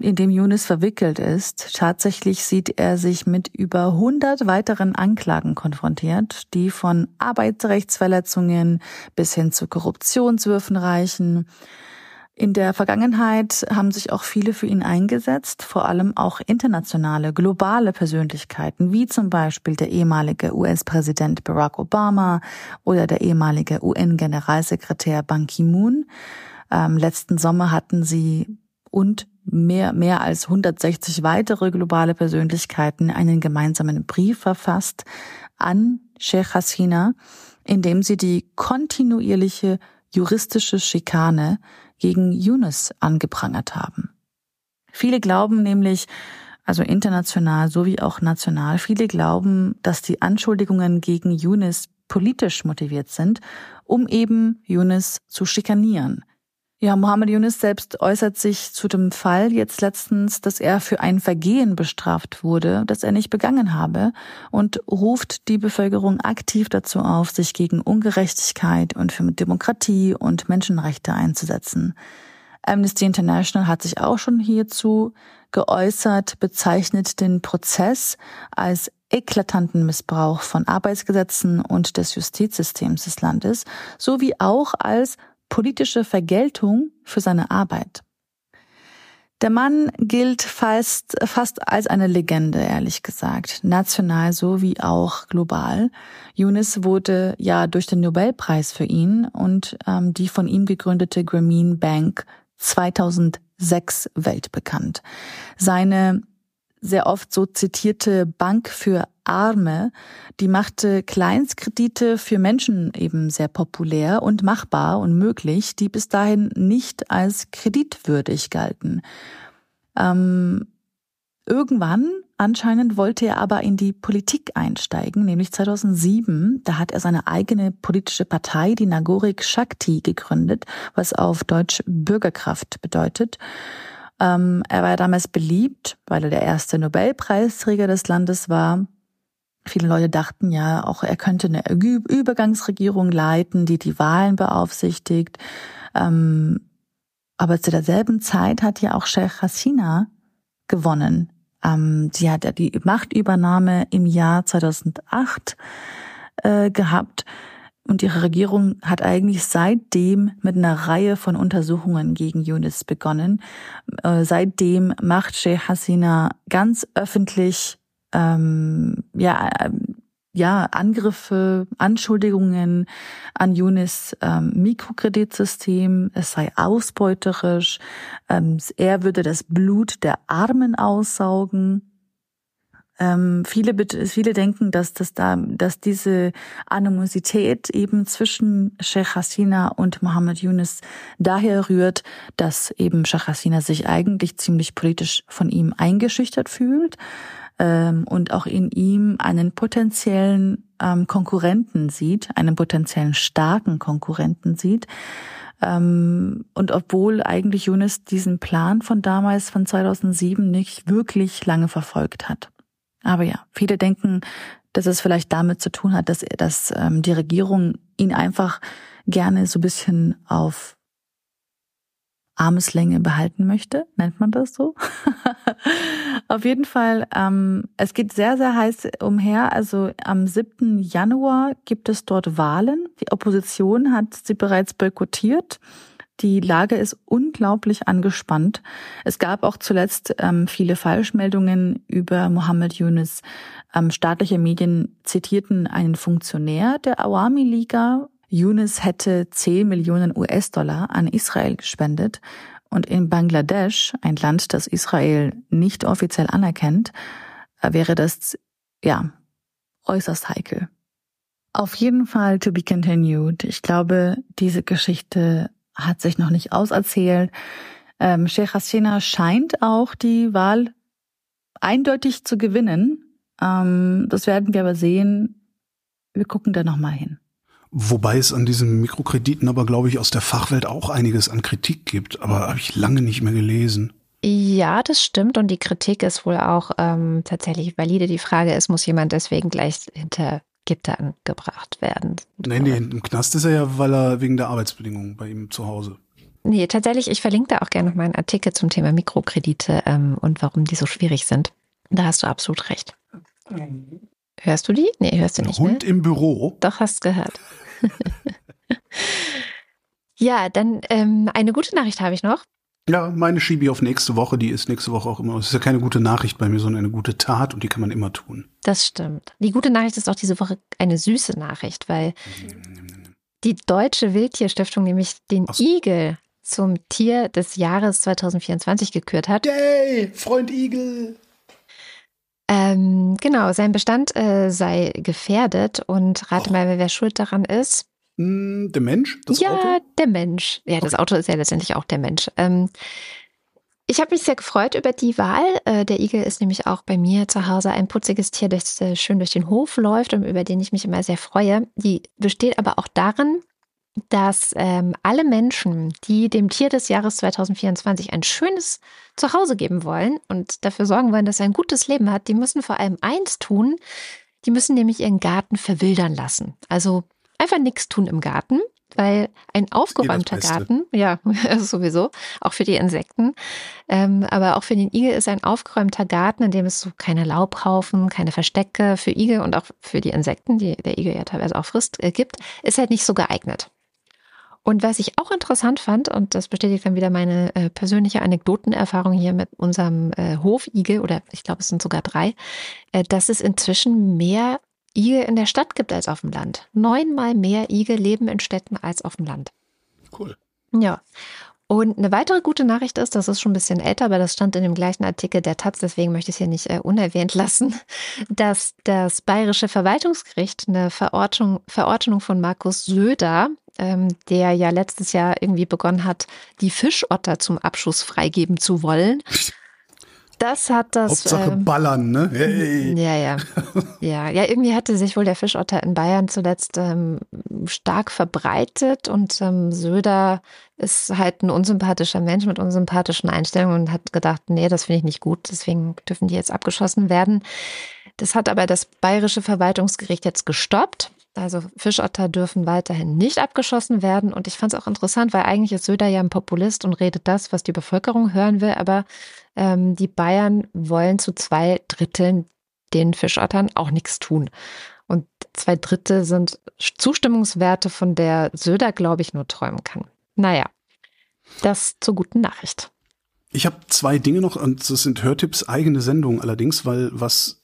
in dem Yunus verwickelt ist. Tatsächlich sieht er sich mit über 100 weiteren Anklagen konfrontiert, die von Arbeitsrechtsverletzungen bis hin zu Korruptionswürfen reichen. In der Vergangenheit haben sich auch viele für ihn eingesetzt, vor allem auch internationale, globale Persönlichkeiten, wie zum Beispiel der ehemalige US-Präsident Barack Obama oder der ehemalige UN-Generalsekretär Ban Ki-moon. Ähm, letzten Sommer hatten sie und mehr, mehr als 160 weitere globale Persönlichkeiten einen gemeinsamen Brief verfasst an Sheikh Hasina, in dem sie die kontinuierliche juristische Schikane gegen Yunus angeprangert haben. Viele glauben nämlich, also international sowie auch national, viele glauben, dass die Anschuldigungen gegen Yunus politisch motiviert sind, um eben Yunus zu schikanieren, ja, Mohammed Yunus selbst äußert sich zu dem Fall jetzt letztens, dass er für ein Vergehen bestraft wurde, das er nicht begangen habe und ruft die Bevölkerung aktiv dazu auf, sich gegen Ungerechtigkeit und für Demokratie und Menschenrechte einzusetzen. Amnesty International hat sich auch schon hierzu geäußert, bezeichnet den Prozess als eklatanten Missbrauch von Arbeitsgesetzen und des Justizsystems des Landes, sowie auch als politische Vergeltung für seine Arbeit. Der Mann gilt fast, fast als eine Legende, ehrlich gesagt, national sowie auch global. Yunus wurde ja durch den Nobelpreis für ihn und ähm, die von ihm gegründete Grameen Bank 2006 weltbekannt. Seine sehr oft so zitierte Bank für Arme, die machte Kleinstkredite für Menschen eben sehr populär und machbar und möglich, die bis dahin nicht als kreditwürdig galten. Ähm, irgendwann anscheinend wollte er aber in die Politik einsteigen, nämlich 2007. Da hat er seine eigene politische Partei, die Nagorik Shakti, gegründet, was auf Deutsch Bürgerkraft bedeutet. Ähm, er war damals beliebt, weil er der erste Nobelpreisträger des Landes war. Viele Leute dachten ja, auch er könnte eine Übergangsregierung leiten, die die Wahlen beaufsichtigt. Ähm, aber zu derselben Zeit hat ja auch Sheikh Hasina gewonnen. Ähm, sie hat ja die Machtübernahme im Jahr 2008 äh, gehabt. Und ihre Regierung hat eigentlich seitdem mit einer Reihe von Untersuchungen gegen Yunus begonnen. Äh, seitdem macht Sheikh Hasina ganz öffentlich ähm, ja ja, Angriffe, Anschuldigungen an Yunis ähm, Mikrokreditsystem, es sei ausbeuterisch, ähm, er würde das Blut der Armen aussaugen. Ähm, viele, viele denken, dass, das da, dass diese Animosität eben zwischen Sheikh Hasina und Mohammed Yunus daher rührt, dass eben Sheikh Hasina sich eigentlich ziemlich politisch von ihm eingeschüchtert fühlt ähm, und auch in ihm einen potenziellen ähm, Konkurrenten sieht, einen potenziellen starken Konkurrenten sieht. Ähm, und obwohl eigentlich Yunus diesen Plan von damals, von 2007, nicht wirklich lange verfolgt hat. Aber ja, viele denken, dass es vielleicht damit zu tun hat, dass, dass ähm, die Regierung ihn einfach gerne so ein bisschen auf Armeslänge behalten möchte, nennt man das so. auf jeden Fall, ähm, es geht sehr, sehr heiß umher. Also am 7. Januar gibt es dort Wahlen. Die Opposition hat sie bereits boykottiert. Die Lage ist unglaublich angespannt. Es gab auch zuletzt ähm, viele Falschmeldungen über Mohammed Yunus. Ähm, staatliche Medien zitierten einen Funktionär der Awami Liga. Yunus hätte 10 Millionen US-Dollar an Israel gespendet. Und in Bangladesch, ein Land, das Israel nicht offiziell anerkennt, äh, wäre das, ja, äußerst heikel. Auf jeden Fall to be continued. Ich glaube, diese Geschichte hat sich noch nicht auserzählt. Ähm, Sheikh Hasina scheint auch die Wahl eindeutig zu gewinnen. Ähm, das werden wir aber sehen. Wir gucken da nochmal hin. Wobei es an diesen Mikrokrediten aber, glaube ich, aus der Fachwelt auch einiges an Kritik gibt. Aber habe ich lange nicht mehr gelesen. Ja, das stimmt. Und die Kritik ist wohl auch ähm, tatsächlich valide. Die Frage ist, muss jemand deswegen gleich hinter Gittern gebracht werden. Nee, nee, im Knast ist er ja, weil er wegen der Arbeitsbedingungen bei ihm zu Hause. Nee, tatsächlich, ich verlinke da auch gerne noch mal einen Artikel zum Thema Mikrokredite ähm, und warum die so schwierig sind. Da hast du absolut recht. Hörst du die? Nee, hörst du nicht. Hund ne? im Büro. Doch, hast gehört. ja, dann ähm, eine gute Nachricht habe ich noch. Ja, meine schiebe ich auf nächste Woche. Die ist nächste Woche auch immer. Es ist ja keine gute Nachricht bei mir, sondern eine gute Tat und die kann man immer tun. Das stimmt. Die gute Nachricht ist auch diese Woche eine süße Nachricht, weil die Deutsche Wildtierstiftung nämlich den so. Igel zum Tier des Jahres 2024 gekürt hat. Yay, Freund Igel! Ähm, genau, sein Bestand äh, sei gefährdet und rate oh. mal, wer schuld daran ist. Hm, der Mensch? Das ja, Auto? der Mensch. Ja, das Auto ist ja letztendlich auch der Mensch. Ähm, ich habe mich sehr gefreut über die Wahl. Äh, der Igel ist nämlich auch bei mir zu Hause ein putziges Tier, das äh, schön durch den Hof läuft und über den ich mich immer sehr freue. Die besteht aber auch darin, dass ähm, alle Menschen, die dem Tier des Jahres 2024 ein schönes Zuhause geben wollen und dafür sorgen wollen, dass er ein gutes Leben hat, die müssen vor allem eins tun. Die müssen nämlich ihren Garten verwildern lassen. Also einfach nichts tun im Garten, weil ein aufgeräumter Garten, ja, sowieso, auch für die Insekten, ähm, aber auch für den Igel ist ein aufgeräumter Garten, in dem es so keine Laubhaufen, keine Verstecke für Igel und auch für die Insekten, die der Igel ja teilweise auch frisst, äh, gibt, ist halt nicht so geeignet. Und was ich auch interessant fand, und das bestätigt dann wieder meine äh, persönliche Anekdotenerfahrung hier mit unserem äh, Hofigel, oder ich glaube, es sind sogar drei, äh, dass es inzwischen mehr Igel in der Stadt gibt als auf dem Land. Neunmal mehr Igel leben in Städten als auf dem Land. Cool. Ja. Und eine weitere gute Nachricht ist, das ist schon ein bisschen älter, aber das stand in dem gleichen Artikel der Taz, deswegen möchte ich es hier nicht äh, unerwähnt lassen, dass das Bayerische Verwaltungsgericht eine Verordnung, Verordnung von Markus Söder, ähm, der ja letztes Jahr irgendwie begonnen hat, die Fischotter zum Abschuss freigeben zu wollen, das hat das. Hauptsache ähm, ballern, ne? Hey. Ja, ja. Ja, ja, irgendwie hatte sich wohl der Fischotter in Bayern zuletzt ähm, stark verbreitet und ähm, Söder ist halt ein unsympathischer Mensch mit unsympathischen Einstellungen und hat gedacht, nee, das finde ich nicht gut, deswegen dürfen die jetzt abgeschossen werden. Das hat aber das bayerische Verwaltungsgericht jetzt gestoppt. Also Fischotter dürfen weiterhin nicht abgeschossen werden. Und ich fand es auch interessant, weil eigentlich ist Söder ja ein Populist und redet das, was die Bevölkerung hören will. Aber ähm, die Bayern wollen zu zwei Dritteln den Fischottern auch nichts tun. Und zwei Drittel sind Zustimmungswerte, von der Söder, glaube ich, nur träumen kann. Naja, das zur guten Nachricht. Ich habe zwei Dinge noch, und das sind Hörtipps eigene Sendung allerdings, weil was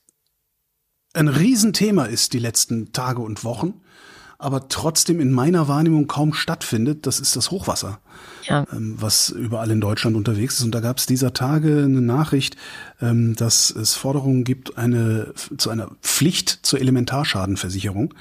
ein Riesenthema ist die letzten Tage und Wochen, aber trotzdem in meiner Wahrnehmung kaum stattfindet, das ist das Hochwasser, Ja. ähm, was überall in Deutschland unterwegs ist. Und da gab es dieser Tage eine Nachricht, ähm, dass es Forderungen gibt eine, zu einer Pflicht zur Elementarschadenversicherung.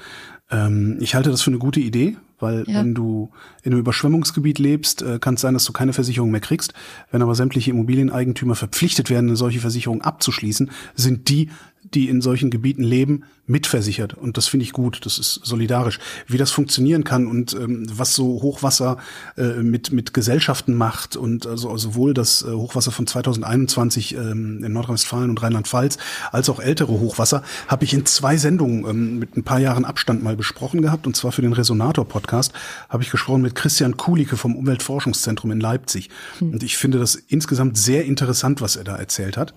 Ähm, ich halte das für eine gute Idee, weil Ja. wenn du in einem Überschwemmungsgebiet lebst, äh, kann es sein, dass du keine Versicherung mehr kriegst. Wenn aber sämtliche Immobilieneigentümer verpflichtet werden, eine solche Versicherung abzuschließen, sind die, die in solchen Gebieten leben, mitversichert. Und das finde ich gut. Das ist solidarisch. Wie das funktionieren kann und ähm, was so Hochwasser äh, mit, mit Gesellschaften macht und also sowohl das äh, Hochwasser von 2021 ähm, in Nordrhein-Westfalen und Rheinland-Pfalz als auch ältere Hochwasser habe ich in zwei Sendungen ähm, mit ein paar Jahren Abstand mal besprochen gehabt. Und zwar für den Resonator-Podcast habe ich gesprochen mit Christian Kulicke vom Umweltforschungszentrum in Leipzig. Und ich finde das insgesamt sehr interessant, was er da erzählt hat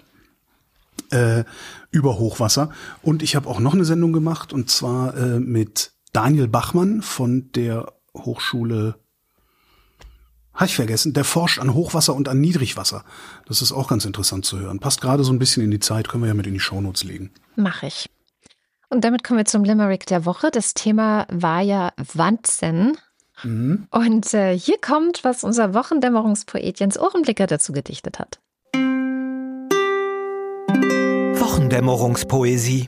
äh, über Hochwasser. Und ich habe auch noch eine Sendung gemacht, und zwar äh, mit Daniel Bachmann von der Hochschule, habe ich vergessen, der forscht an Hochwasser und an Niedrigwasser. Das ist auch ganz interessant zu hören. Passt gerade so ein bisschen in die Zeit, können wir ja mit in die Shownotes legen. Mach ich. Und damit kommen wir zum Limerick der Woche. Das Thema war ja Wanzen. Und äh, hier kommt, was unser Wochendämmerungspoet Jens Ohrenblicker dazu gedichtet hat. Wochendämmerungspoesie.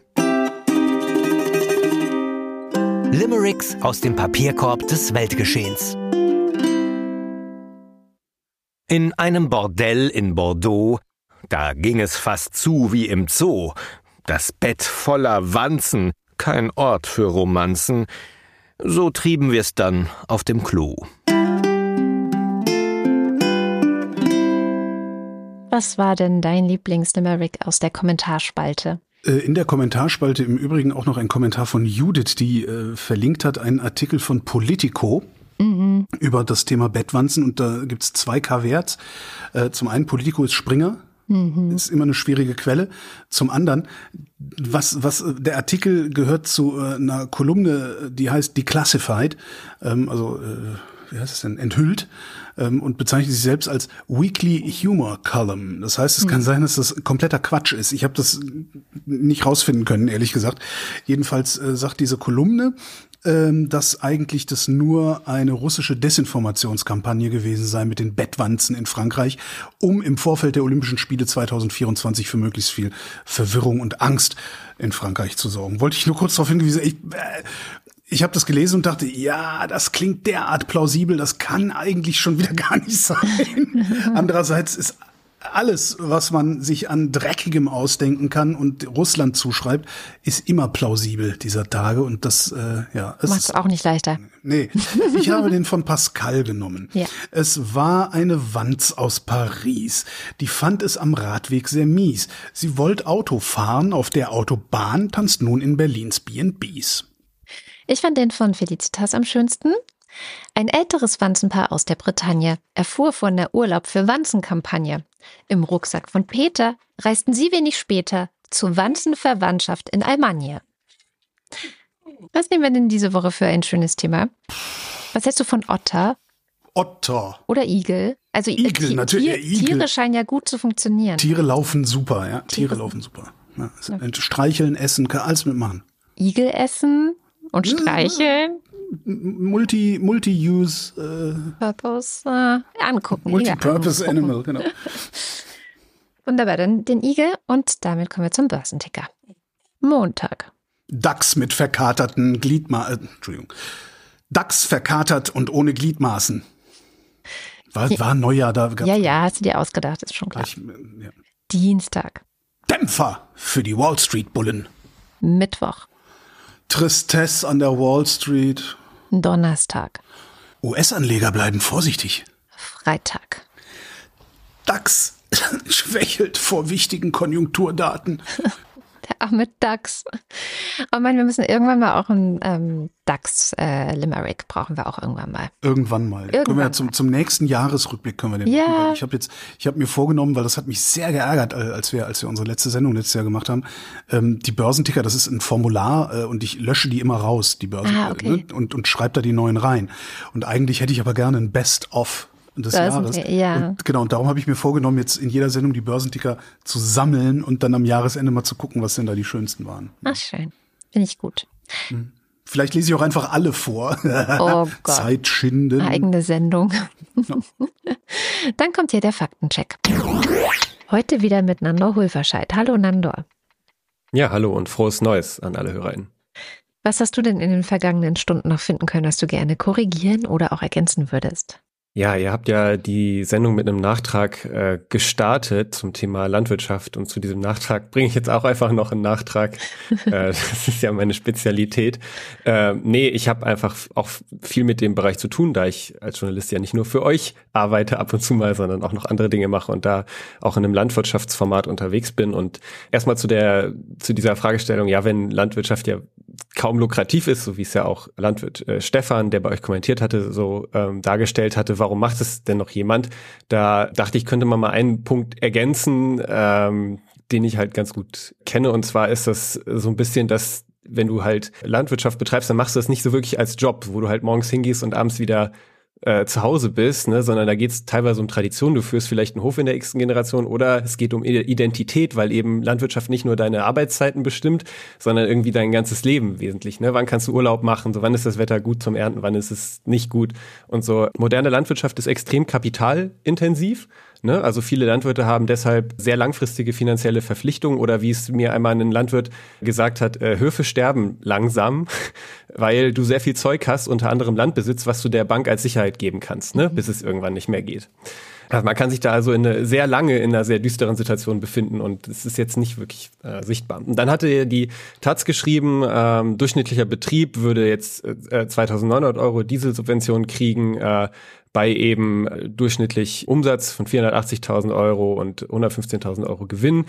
Limericks aus dem Papierkorb des Weltgeschehens. In einem Bordell in Bordeaux, da ging es fast zu wie im Zoo. Das Bett voller Wanzen, kein Ort für Romanzen. So trieben wir's dann auf dem Klo. Was war denn dein Lieblings-Limerick aus der Kommentarspalte? Äh, In der Kommentarspalte im Übrigen auch noch ein Kommentar von Judith, die äh, verlinkt hat einen Artikel von Politico über das Thema Bettwanzen und da gibt's zwei Kaverts. Äh, zum einen Politico ist Springer, ist immer eine schwierige Quelle. Zum anderen, was, was, äh, der Artikel gehört zu äh, einer Kolumne, die heißt Declassified, ähm, also, äh, wie heißt es denn, enthüllt, ähm, und bezeichnet sich selbst als Weekly Humor Column. Das heißt, es kann sein, dass das kompletter Quatsch ist. Ich habe das nicht rausfinden können, ehrlich gesagt. Jedenfalls äh, sagt diese Kolumne, ähm, dass eigentlich das nur eine russische Desinformationskampagne gewesen sei mit den Bettwanzen in Frankreich, um im Vorfeld der Olympischen Spiele 2024 für möglichst viel Verwirrung und Angst in Frankreich zu sorgen. Wollte ich nur kurz darauf hingewiesen, ich, äh, ich habe das gelesen und dachte, ja, das klingt derart plausibel, das kann eigentlich schon wieder gar nicht sein. Andererseits ist alles, was man sich an Dreckigem ausdenken kann und Russland zuschreibt, ist immer plausibel dieser Tage und das, äh, ja, es Macht's auch nicht leichter. Nee, ich habe den von Pascal genommen. Ja. Es war eine Wanz aus Paris. Die fand es am Radweg sehr mies. Sie wollte Auto fahren, auf der Autobahn tanzt nun in Berlins B&Bs. Ich fand den von Felicitas am schönsten. Ein älteres Wanzenpaar aus der Bretagne erfuhr von der Urlaub für Wanzenkampagne. Im Rucksack von Peter reisten sie wenig später zur Wanzenverwandtschaft in Almanje. Was nehmen wir denn diese Woche für ein schönes Thema? Was hältst du von Otter Otter. oder Igel? Also äh, Igel, natürlich, Tier, Igel. Tiere scheinen ja gut zu funktionieren. Tiere laufen super, ja. Tiere, Tiere- laufen super. Ja, Streicheln, essen, kann alles mitmachen. Igel essen und streicheln. Multi, Multi-Use, Purpose äh, angucken. äh, Multi-Purpose angucken. Animal, genau. Wunderbar, dann den Igel und damit kommen wir zum Börsenticker. Montag. DAX mit verkaterten Gliedmaßen, äh, Entschuldigung. DAX verkatert und ohne Gliedmaßen. War, war Neujahr, da Ja, ja, hast du dir ausgedacht, ist schon klar. gleich, äh, ja. Dienstag, Dämpfer für die Wall Street Bullen. Mittwoch, Tristesse an der Wall Street. Donnerstag, US-Anleger bleiben vorsichtig. Freitag, DAX schwächelt vor wichtigen Konjunkturdaten. Der arme DAX. Oh Mann, wir müssen irgendwann mal auch ein ähm, DAX-Limerick brauchen wir auch irgendwann mal. Irgendwann mal. Irgendwann können wir ja mal. zum, zum nächsten Jahresrückblick können wir den Ja. machen, Ich habe jetzt, ich habe mir vorgenommen, weil das hat mich sehr geärgert, äh, als wir, als wir unsere letzte Sendung letztes Jahr gemacht haben. Ähm, die Börsenticker, das ist ein Formular äh, und ich lösche die immer raus, die Börsen Ah, okay. ne, und und schreibe da die neuen rein. Und eigentlich hätte ich aber gerne ein Best of des Jahres. Ja. Und genau, und darum habe ich mir vorgenommen, jetzt in jeder Sendung die Börsenticker zu sammeln und dann am Jahresende mal zu gucken, was denn da die schönsten waren. Ach, schön. Finde ich gut. Hm. Vielleicht lese ich auch einfach alle vor. Oh Gott. Zeit schinden. Eigene Sendung. Ja. Dann kommt hier der Faktencheck. Heute wieder mit Nandor Hulverscheid. Hallo Nandor. Ja, hallo und frohes Neues an alle HörerInnen. Was hast du denn in den vergangenen Stunden noch finden können, was du gerne korrigieren oder auch ergänzen würdest? Ja, ihr habt ja die Sendung mit einem Nachtrag äh, gestartet zum Thema Landwirtschaft und zu diesem Nachtrag bringe ich jetzt auch einfach noch einen Nachtrag. äh, das ist ja meine Spezialität. Äh, nee, ich habe einfach auch viel mit dem Bereich zu tun, da ich als Journalist ja nicht nur für euch arbeite ab und zu mal, sondern auch noch andere Dinge mache und da auch in einem Landwirtschaftsformat unterwegs bin. Und erstmal zu der zu dieser Fragestellung, ja, wenn Landwirtschaft ja kaum lukrativ ist, so wie es ja auch Landwirt äh, Stefan, der bei euch kommentiert hatte, so ähm, dargestellt hatte, warum macht es denn noch jemand? Da dachte ich, könnte man mal einen Punkt ergänzen, ähm, den ich halt ganz gut kenne. Und zwar ist das so ein bisschen das, wenn du halt Landwirtschaft betreibst, dann machst du das nicht so wirklich als Job, wo du halt morgens hingehst und abends wieder äh, zu Hause bist, ne, sondern da geht es teilweise um Tradition. Du führst vielleicht einen Hof in der x Generation oder es geht um Identität, weil eben Landwirtschaft nicht nur deine Arbeitszeiten bestimmt, sondern irgendwie dein ganzes Leben wesentlich. Ne? Wann kannst du Urlaub machen? So, wann ist das Wetter gut zum Ernten? Wann ist es nicht gut? Und so moderne Landwirtschaft ist extrem kapitalintensiv Ne? Also viele Landwirte haben deshalb sehr langfristige finanzielle Verpflichtungen oder wie es mir einmal ein Landwirt gesagt hat, äh, Höfe sterben langsam, weil du sehr viel Zeug hast, unter anderem Landbesitz, was du der Bank als Sicherheit geben kannst, ne? Mhm. bis es irgendwann nicht mehr geht. Also man kann sich da also in eine sehr lange in einer sehr düsteren Situation befinden und es ist jetzt nicht wirklich äh, sichtbar. Und dann hatte die Taz geschrieben, ähm, durchschnittlicher Betrieb würde jetzt äh, 2.900 Euro Dieselsubvention kriegen, äh, bei eben äh, durchschnittlich Umsatz von 480.000 Euro und 115.000 Euro Gewinn.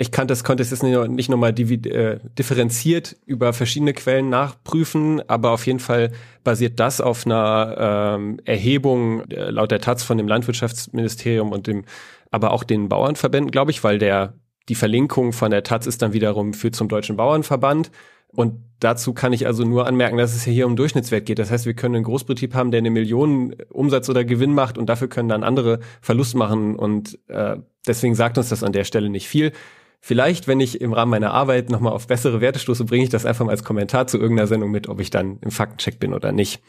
Ich kann das, konnte es jetzt nicht nochmal äh, differenziert über verschiedene Quellen nachprüfen, aber auf jeden Fall basiert das auf einer ähm, Erhebung äh, laut der Taz von dem Landwirtschaftsministerium und dem, aber auch den Bauernverbänden, glaube ich, weil der die Verlinkung von der Taz ist dann wiederum für zum Deutschen Bauernverband. Und dazu kann ich also nur anmerken, dass es hier um Durchschnittswert geht. Das heißt, wir können einen Großbetrieb haben, der eine Million Umsatz oder Gewinn macht und dafür können dann andere Verlust machen. Und äh, deswegen sagt uns das an der Stelle nicht viel. Vielleicht, wenn ich im Rahmen meiner Arbeit nochmal auf bessere Werte stoße, bringe ich das einfach mal als Kommentar zu irgendeiner Sendung mit, ob ich dann im Faktencheck bin oder nicht.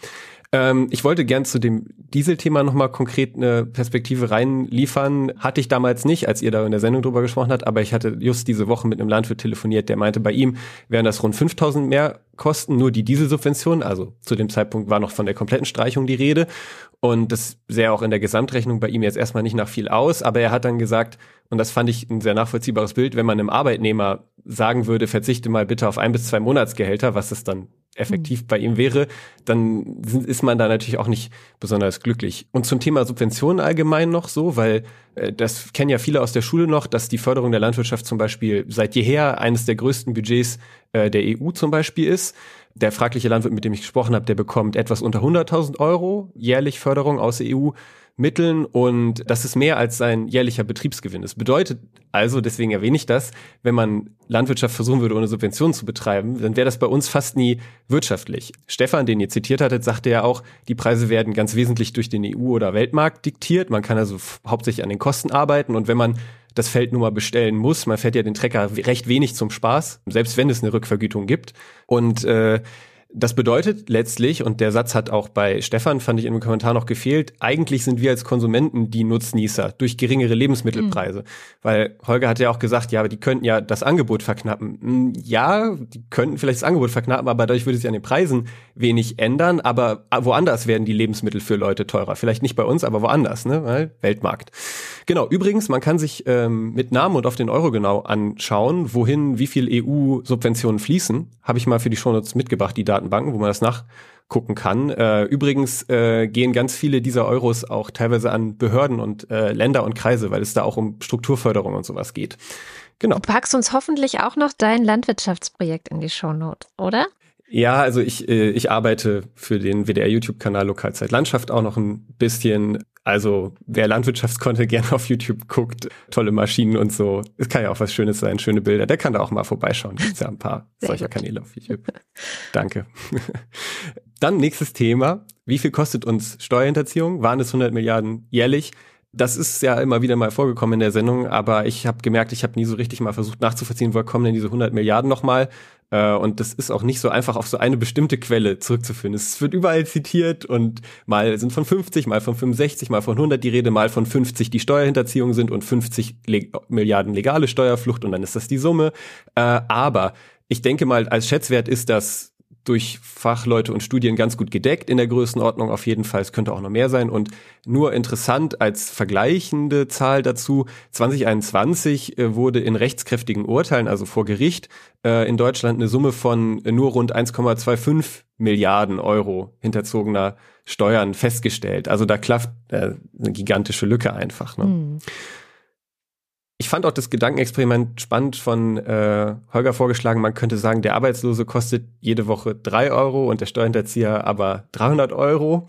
Ähm, ich wollte gern zu dem Dieselthema nochmal konkret eine Perspektive reinliefern. Hatte ich damals nicht, als ihr da in der Sendung drüber gesprochen habt, aber ich hatte just diese Woche mit einem Landwirt telefoniert, der meinte, bei ihm wären das rund 5000 mehr Kosten, nur die Dieselsubvention. Also zu dem Zeitpunkt war noch von der kompletten Streichung die Rede. Und das sähe auch in der Gesamtrechnung bei ihm jetzt erstmal nicht nach viel aus, aber er hat dann gesagt, und das fand ich ein sehr nachvollziehbares Bild, wenn man einem Arbeitnehmer sagen würde, verzichte mal bitte auf ein bis zwei Monatsgehälter, was es dann effektiv bei ihm wäre, dann ist man da natürlich auch nicht besonders glücklich. Und zum Thema Subventionen allgemein noch so, weil äh, das kennen ja viele aus der Schule noch, dass die Förderung der Landwirtschaft zum Beispiel seit jeher eines der größten Budgets äh, der EU zum Beispiel ist. Der fragliche Landwirt, mit dem ich gesprochen habe, der bekommt etwas unter 100.000 Euro jährlich Förderung aus der EU. Mitteln und das ist mehr als sein jährlicher Betriebsgewinn. Das bedeutet also, deswegen erwähne ich das, wenn man Landwirtschaft versuchen würde, ohne Subventionen zu betreiben, dann wäre das bei uns fast nie wirtschaftlich. Stefan, den ihr zitiert hattet, sagte ja auch, die Preise werden ganz wesentlich durch den EU- oder Weltmarkt diktiert. Man kann also hauptsächlich an den Kosten arbeiten und wenn man das Feld nur mal bestellen muss. Man fährt ja den Trecker recht wenig zum Spaß, selbst wenn es eine Rückvergütung gibt. Und äh, das bedeutet letztlich, und der Satz hat auch bei Stefan, fand ich dem Kommentar noch gefehlt, eigentlich sind wir als Konsumenten die Nutznießer durch geringere Lebensmittelpreise. Mhm. Weil Holger hat ja auch gesagt, ja, aber die könnten ja das Angebot verknappen. Hm, ja, die könnten vielleicht das Angebot verknappen, aber dadurch würde sich an den Preisen wenig ändern. Aber woanders werden die Lebensmittel für Leute teurer. Vielleicht nicht bei uns, aber woanders, ne? Weil Weltmarkt. Genau, übrigens, man kann sich ähm, mit Namen und auf den Euro genau anschauen, wohin wie viel EU-Subventionen fließen. Habe ich mal für die Shownotes mitgebracht, die Datenbanken, wo man das nachgucken kann. Äh, übrigens äh, gehen ganz viele dieser Euros auch teilweise an Behörden und äh, Länder und Kreise, weil es da auch um Strukturförderung und sowas geht. Genau. Du packst uns hoffentlich auch noch dein Landwirtschaftsprojekt in die Shownotes, oder? Ja, also ich, äh, ich arbeite für den WDR-YouTube-Kanal Lokalzeit Landschaft auch noch ein bisschen. Also wer Landwirtschaftskontent gerne auf YouTube guckt, tolle Maschinen und so, es kann ja auch was Schönes sein, schöne Bilder, der kann da auch mal vorbeischauen. Gibt's ja ein paar Sehr solcher gut. Kanäle auf YouTube. Danke. Dann nächstes Thema. Wie viel kostet uns Steuerhinterziehung? Waren es 100 Milliarden jährlich? Das ist ja immer wieder mal vorgekommen in der Sendung, aber ich habe gemerkt, ich habe nie so richtig mal versucht nachzuvollziehen, woher kommen denn diese 100 Milliarden nochmal? Äh, und das ist auch nicht so einfach auf so eine bestimmte Quelle zurückzuführen. Es wird überall zitiert und mal sind von 50, mal von 65, mal von 100 die Rede, mal von 50 die Steuerhinterziehung sind und 50 Le Milliarden legale Steuerflucht und dann ist das die Summe. Äh, aber ich denke mal, als Schätzwert ist das durch Fachleute und Studien ganz gut gedeckt in der Größenordnung auf jeden Fall. Es könnte auch noch mehr sein. Und nur interessant als vergleichende Zahl dazu, 2021 äh, wurde in rechtskräftigen Urteilen, also vor Gericht, äh, in Deutschland eine Summe von nur rund 1,25 Milliarden Euro hinterzogener Steuern festgestellt. Also da klafft äh, eine gigantische Lücke einfach. Ne? Mhm. Ich fand auch das Gedankenexperiment spannend von äh, Holger vorgeschlagen. Man könnte sagen, der Arbeitslose kostet jede Woche drei Euro und der Steuerhinterzieher aber 300 Euro.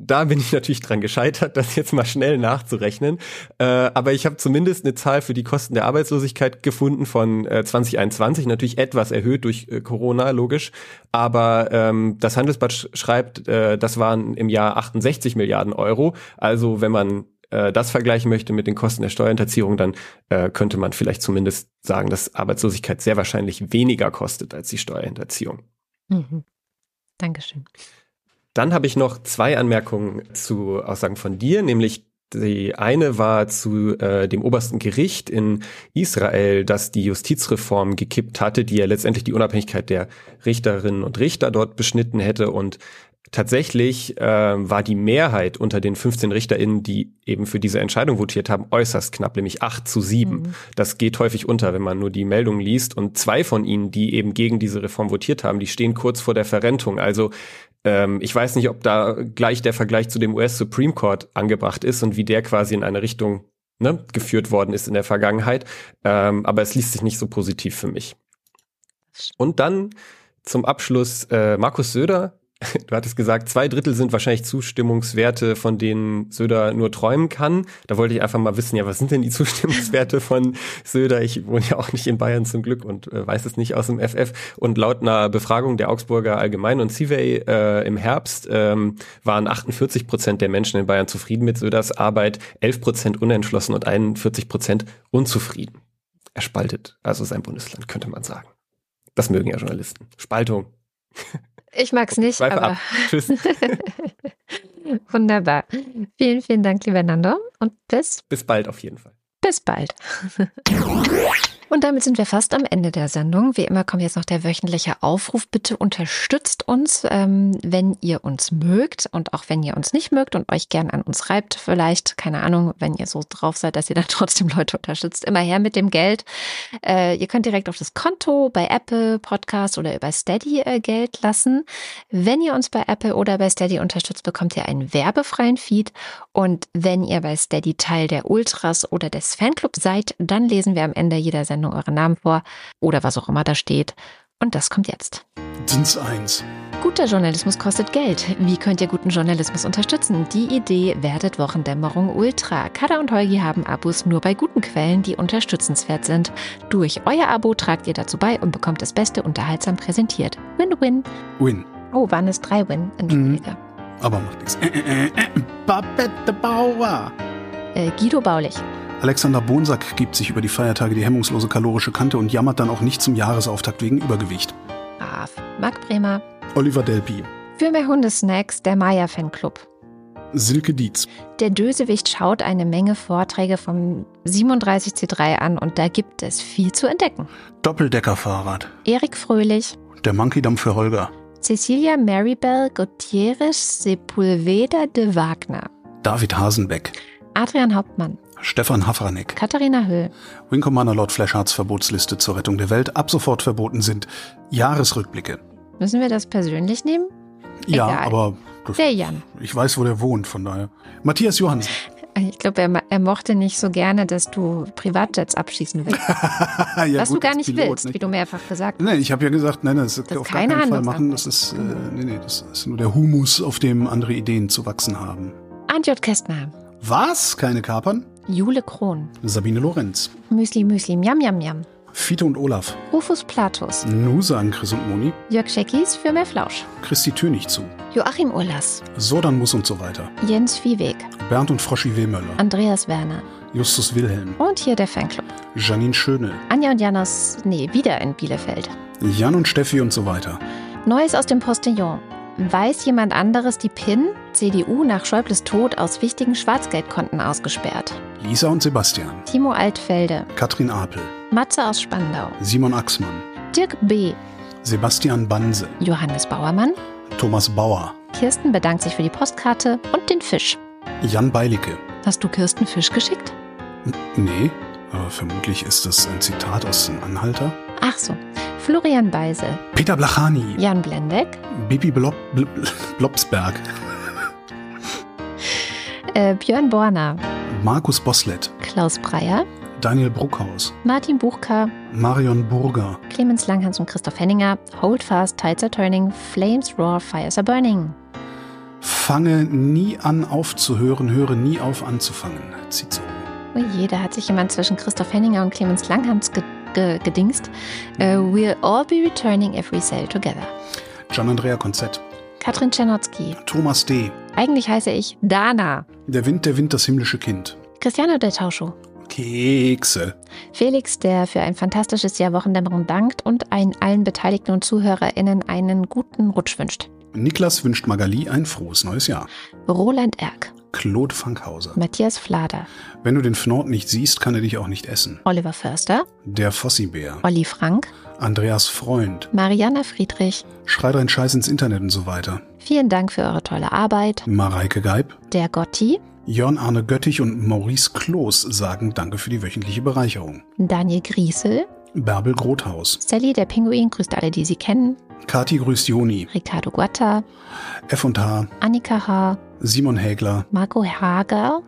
Da bin ich natürlich dran gescheitert, das jetzt mal schnell nachzurechnen. Äh, aber ich habe zumindest eine Zahl für die Kosten der Arbeitslosigkeit gefunden von äh, 2021, natürlich etwas erhöht durch äh, Corona, logisch. Aber ähm, das Handelsblatt schreibt, äh, das waren im Jahr 68 Milliarden Euro. Also wenn man äh, das vergleichen möchte mit den Kosten der Steuerhinterziehung, dann äh, könnte man vielleicht zumindest sagen, dass Arbeitslosigkeit sehr wahrscheinlich weniger kostet als die Steuerhinterziehung. Mhm. Dankeschön. Dann habe ich noch zwei Anmerkungen zu Aussagen von dir, nämlich die eine war zu äh, dem obersten Gericht in Israel, das die Justizreform gekippt hatte, die ja letztendlich die Unabhängigkeit der Richterinnen und Richter dort beschnitten hätte und Tatsächlich äh, war die Mehrheit unter den 15 RichterInnen, die eben für diese Entscheidung votiert haben, äußerst knapp, nämlich 8 zu 7. Mhm. Das geht häufig unter, wenn man nur die Meldungen liest. Und zwei von ihnen, die eben gegen diese Reform votiert haben, die stehen kurz vor der Verrentung. Also ähm, ich weiß nicht, ob da gleich der Vergleich zu dem US Supreme Court angebracht ist und wie der quasi in eine Richtung ne, geführt worden ist in der Vergangenheit. Ähm, aber es liest sich nicht so positiv für mich. Und dann zum Abschluss äh, Markus Söder Du hattest gesagt, zwei Drittel sind wahrscheinlich Zustimmungswerte, von denen Söder nur träumen kann. Da wollte ich einfach mal wissen, ja, was sind denn die Zustimmungswerte von Söder? Ich wohne ja auch nicht in Bayern zum Glück und äh, weiß es nicht aus dem FF. Und laut einer Befragung der Augsburger Allgemein und Civey äh, im Herbst ähm, waren 48 Prozent der Menschen in Bayern zufrieden mit Söders Arbeit, 11 Prozent unentschlossen und 41 Prozent unzufrieden. Er spaltet also sein Bundesland, könnte man sagen. Das mögen ja Journalisten. Spaltung. Ich mag es nicht, aber. Ab. Tschüss. Wunderbar. Vielen, vielen Dank, lieber Nando. Und bis. Bis bald auf jeden Fall. Bis bald. Und damit sind wir fast am Ende der Sendung. Wie immer kommt jetzt noch der wöchentliche Aufruf. Bitte unterstützt uns, ähm, wenn ihr uns mögt und auch wenn ihr uns nicht mögt und euch gern an uns reibt. Vielleicht, keine Ahnung, wenn ihr so drauf seid, dass ihr dann trotzdem Leute unterstützt. Immer her mit dem Geld. Äh, ihr könnt direkt auf das Konto bei Apple Podcast oder über Steady äh, Geld lassen. Wenn ihr uns bei Apple oder bei Steady unterstützt, bekommt ihr einen werbefreien Feed. Und wenn ihr bei Steady Teil der Ultras oder des Fanclubs seid, dann lesen wir am Ende jeder Sendung Sendung euren Namen vor oder was auch immer da steht. Und das kommt jetzt. Dins 1. Guter Journalismus kostet Geld. Wie könnt ihr guten Journalismus unterstützen? Die Idee werdet Wochendämmerung Ultra. Kada und Holgi haben Abos nur bei guten Quellen, die unterstützenswert sind. Durch euer Abo tragt ihr dazu bei und bekommt das Beste unterhaltsam präsentiert. Win-win. Win. Oh, waren es drei Win? Entschuldige. Mhm. Aber macht nichts. Äh, äh, äh, Babette Bauer. Äh, Guido Baulich. Alexander Bonsack gibt sich über die Feiertage die hemmungslose kalorische Kante und jammert dann auch nicht zum Jahresauftakt wegen Übergewicht. Brav. Marc Bremer. Oliver Delpi. Für mehr Hundesnacks der Maya Fanclub. Silke Dietz. Der Dösewicht schaut eine Menge Vorträge vom 37C3 an und da gibt es viel zu entdecken. Doppeldeckerfahrrad. Erik Fröhlich. Der Monkey-Dampf für Holger. Cecilia Maribel Gutierrez Sepulveda de Wagner. David Hasenbeck. Adrian Hauptmann. Stefan Hafranek. Katharina Höll. Wing Commander Lord Fleshards Verbotsliste zur Rettung der Welt ab sofort verboten sind. Jahresrückblicke. Müssen wir das persönlich nehmen? Ja, aber das, der Jan. Ich weiß, wo der wohnt, von daher. Matthias Johansen. Ich glaube, er, er, mochte nicht so gerne, dass du Privatjets abschießen willst. ja, Was gut, du gar nicht Pilot, willst, nicht. wie du mehrfach gesagt hast. Nee, ich habe ja gesagt, nein, das, das auf keine gar keinen Fall machen. Das ist, äh, nee, nee, das ist nur der Humus, auf dem andere Ideen zu wachsen haben. Antjot Kästner. Was? Keine Kapern? Jule Krohn. Sabine Lorenz. Müsli Müsli Miam Miam Miam. Fiete und Olaf. Rufus Platus. Nu sagen Chris und Moni. Jörg Scheckis für mehr Flausch. Christi Tönig zu. Joachim Urlas. Sordan Muss und so weiter. Jens Viehweg. Bernd und Froschi Wehmöller. Andreas Werner. Justus Wilhelm. Und hier der Fanclub. Janine Schöne. Anja und Janos, nee, wieder in Bielefeld. Jan und Steffi und so weiter. Neues aus dem Postillon. Weiß jemand anderes die PIN, CDU nach Schäubles Tod aus wichtigen Schwarzgeldkonten ausgesperrt? Lisa und Sebastian. Timo Altfelde. Katrin Apel. Matze aus Spandau. Simon Axmann. Dirk B. Sebastian Banse. Johannes Bauermann. Thomas Bauer. Kirsten bedankt sich für die Postkarte und den Fisch. Jan Beilicke. Hast du Kirsten Fisch geschickt? N nee, aber vermutlich ist das ein Zitat aus dem Anhalter. Ach so. Florian Beisel. Peter Blachani. Jan Blendeck. Bibi Blob, Blob, Blobsberg. äh, Björn Borner. Markus Boslett. Klaus Breyer. Daniel Bruckhaus. Martin Buchka. Marion Burger. Clemens Langhans und Christoph Henninger. Hold Fast, Tides are Turning. Flames Roar, Fires are Burning. Fange nie an aufzuhören, höre nie auf anzufangen. Zieht Oh je, da hat sich jemand zwischen Christoph Henninger und Clemens Langhans ge ge gedingst. Uh, we'll all be returning if we sail together. Gian Andrea Konzett. Katrin Czernotzki. Thomas D. Eigentlich heiße ich Dana. Der Wind, der Wind, das himmlische Kind. Christiane der Tauscho. Kekse. Felix, der für ein fantastisches Jahr Wochendämmerung dankt und allen Beteiligten und ZuhörerInnen einen guten Rutsch wünscht. Niklas wünscht Magali ein frohes neues Jahr. Roland Erck. Claude Fankhauser. Matthias Flader. Wenn du den Fnord nicht siehst, kann er dich auch nicht essen. Oliver Förster. Der Fossibär. Olli Frank. Andreas Freund. Mariana Friedrich. Schrei dein Scheiß ins Internet und so weiter. Vielen Dank für eure tolle Arbeit. Mareike Geib. Der Gotti. Jörn Arne Göttich und Maurice Kloß sagen Danke für die wöchentliche Bereicherung. Daniel Griesel. Bärbel Grothaus. Sally der Pinguin grüßt alle, die sie kennen. Kati grüßt Joni. Ricardo Guatta. F&H. Annika H. Simon Hägler. Marco Hager.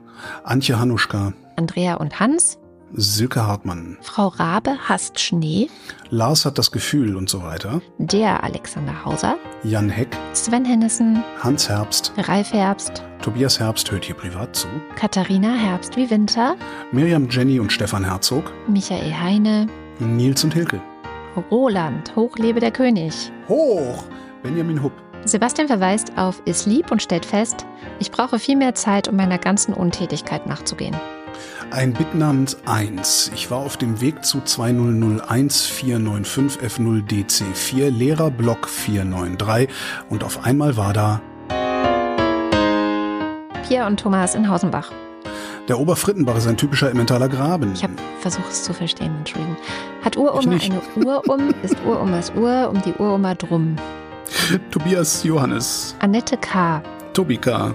Antje Hanuschka. Andrea und Hans. Silke Hartmann. Frau Rabe hasst Schnee. Lars hat das Gefühl und so weiter. Der Alexander Hauser. Jan Heck. Sven Hennissen. Hans Herbst. Ralf Herbst. Tobias Herbst hört hier privat zu. Katharina Herbst wie Winter. Miriam Jenny und Stefan Herzog. Michael Heine. Nils und Hilke. Roland, hoch lebe der König. Hoch! Benjamin Hupp. Sebastian verweist auf ist lieb und stellt fest, ich brauche viel mehr Zeit, um meiner ganzen Untätigkeit nachzugehen. Ein Bit namens 1. Ich war auf dem Weg zu 2001495F0DC4, Lehrerblock 493 und auf einmal war da Pierre und Thomas in Hausenbach. Der Oberfrittenbach ist ein typischer emmentaler Graben. Ich habe versucht es zu verstehen, Entschuldigung. Hat Uroma eine Uhr um, ist Uromas Uhr um die Uroma drum. Tobias Johannes. Annette K. Tobi K.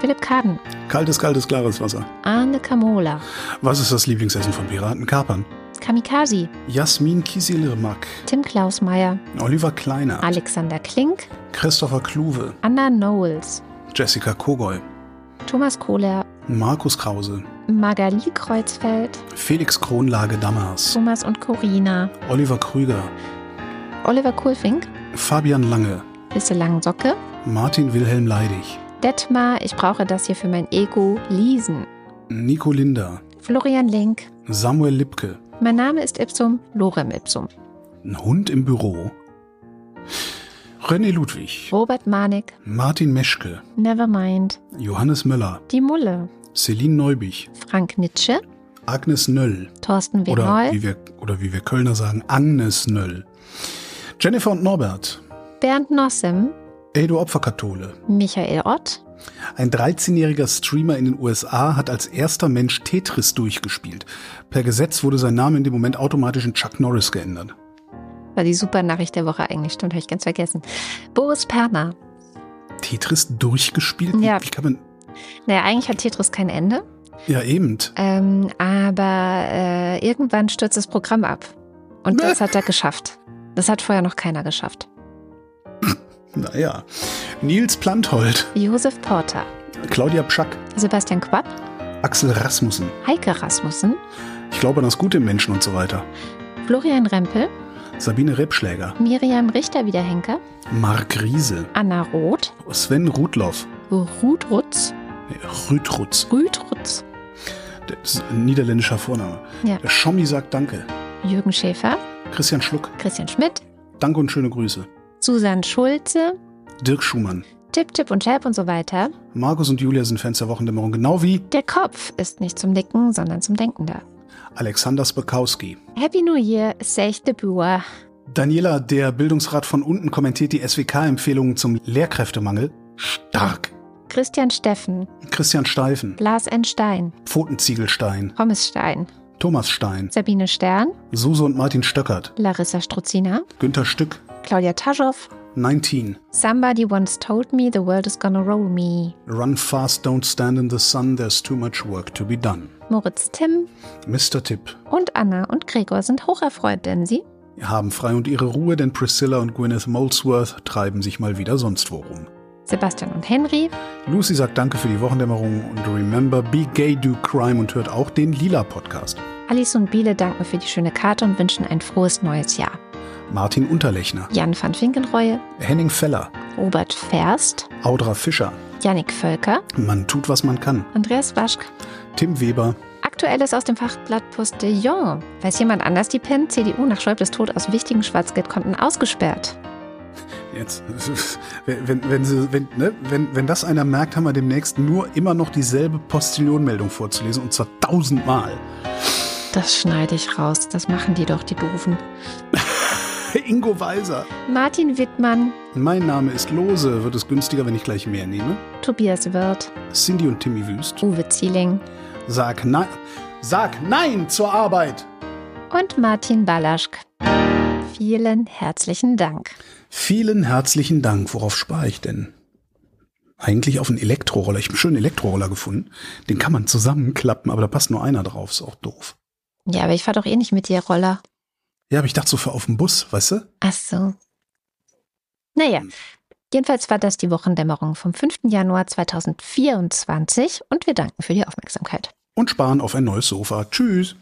Philipp Kaden. Kaltes, kaltes, klares Wasser. Arne Kamola. Was ist das Lieblingsessen von Piraten? Kapern. Kamikazi. Jasmin Kieselirmak. Tim Klausmeier. Oliver Kleiner. Alexander Klink. Christopher Kluwe. Anna Knowles. Jessica Kogoy. Thomas Kohler. Markus Krause. Magali Kreuzfeld. Felix Kronlage Dammers. Thomas und Corina. Oliver Krüger. Oliver Kohlfink. Fabian Lange. Bisse Langsocke. Martin Wilhelm Leidig. Detmar, ich brauche das hier für mein Ego. Liesen. Nico Linder. Florian Link. Samuel Lipke. Mein Name ist Ipsum, Lorem Ipsum. Ein Hund im Büro. René Ludwig. Robert Manik. Martin Meschke. Nevermind. Johannes Möller. Die Mulle. Celine Neubich. Frank Nitsche. Agnes Nöll. Thorsten Oder Wenoll. wie, wir, oder wie wir Kölner sagen, Agnes Nöll. Jennifer und Norbert. Bernd Nossem. Edo Opferkathole. Michael Ott. Ein 13-jähriger Streamer in den USA hat als erster Mensch Tetris durchgespielt. Per Gesetz wurde sein Name in dem Moment automatisch in Chuck Norris geändert. War die super Nachricht der Woche eigentlich, stimmt, habe ich ganz vergessen. Boris Perner. Tetris durchgespielt? Ja. Wie, wie kann man. Naja, eigentlich hat Tetris kein Ende. Ja, eben. Ähm, aber äh, irgendwann stürzt das Programm ab. Und das hat er geschafft. Das hat vorher noch keiner geschafft. Naja. Nils Planthold. Josef Porter. Claudia Pschack. Sebastian Quapp. Axel Rasmussen. Heike Rasmussen, Ich glaube an das Gute im Menschen und so weiter. Florian Rempel, Sabine Rebschläger. Miriam Richter-Wiederhenker, Marc Riese. Anna Roth, Sven Rudloff. Ruth Rutz, Nee, Rütrutz. Rüd Rutz, Das ist ein niederländischer Vorname. Ja. Der Schommi sagt Danke. Jürgen Schäfer, Christian Schluck. Christian Schmidt, Danke und schöne Grüße. Susanne Schulze, Dirk Schumann. Tipp, Tipp und Chap und so weiter. Markus und Julia sind Fans der Wochendämmerung, genau wie Der Kopf ist nicht zum Nicken, sondern zum Denken da. Alexander Spakowski. Happy New Year, sech de Bua. Daniela, der Bildungsrat von unten, kommentiert die SWK-Empfehlungen zum Lehrkräftemangel. Stark. Christian Steffen, Christian Steifen. Lars N. Stein, Pfotenziegelstein. Pommes Stein, Thomas Stein. Sabine Stern, Suse und Martin Stöckert. Larissa Struzina, Günther Stück. Claudia Taschow, 19. Somebody once told me the world is gonna roll me. Run fast, don't stand in the sun, there's too much work to be done. Moritz Timm Mr. Tipp. und Anna und Gregor sind hocherfreut, denn sie Haben frei und ihre Ruhe, denn Priscilla und Gwyneth Molesworth treiben sich mal wieder sonst wo rum. Sebastian und Henry, Lucy sagt Danke für die Wochendämmerung und remember, be gay, do crime und hört auch den Lila Podcast. Alice und Biele danken für die schöne Karte und wünschen ein frohes neues Jahr. Martin Unterlechner, Jan van Finkenreue, Henning Feller, Robert Ferst, Audra Fischer, Yannick Völker, man tut, was man kann, Andreas Waschk. Tim Weber, Aktuelles aus dem Fachblatt Postillon. Weiß jemand anders die PIN? CDU nach Schäubles Tod aus wichtigen Schwarzgeldkonten ausgesperrt. Jetzt, wenn, wenn, wenn, sie, wenn, ne, wenn, wenn das einer merkt, haben wir demnächst nur immer noch dieselbe Postillonmeldung vorzulesen und zwar tausendmal. Das schneide ich raus. Das machen die doch, die Doofen. Ingo Weiser. Martin Wittmann, Mein Name ist Lose. Wird es günstiger, wenn ich gleich mehr nehme? Tobias Wirth, Cindy und Timmy Wüst. Uwe Zieling Sag nein. Sag nein zur Arbeit. und Martin Balaschk. Vielen herzlichen Dank. Vielen herzlichen Dank. Worauf spare ich denn? Eigentlich auf einen Elektroroller. Ich habe einen schönen Elektroroller gefunden. Den kann man zusammenklappen, aber da passt nur einer drauf. Ist auch doof. Ja, aber ich fahre doch eh nicht mit dir Roller. Ja, aber ich dachte so für auf dem Bus, weißt du? Ach so. Naja, jedenfalls war das die Wochendämmerung vom 5. Januar 2024 und wir danken für die Aufmerksamkeit. Und sparen auf ein neues Sofa. Tschüss.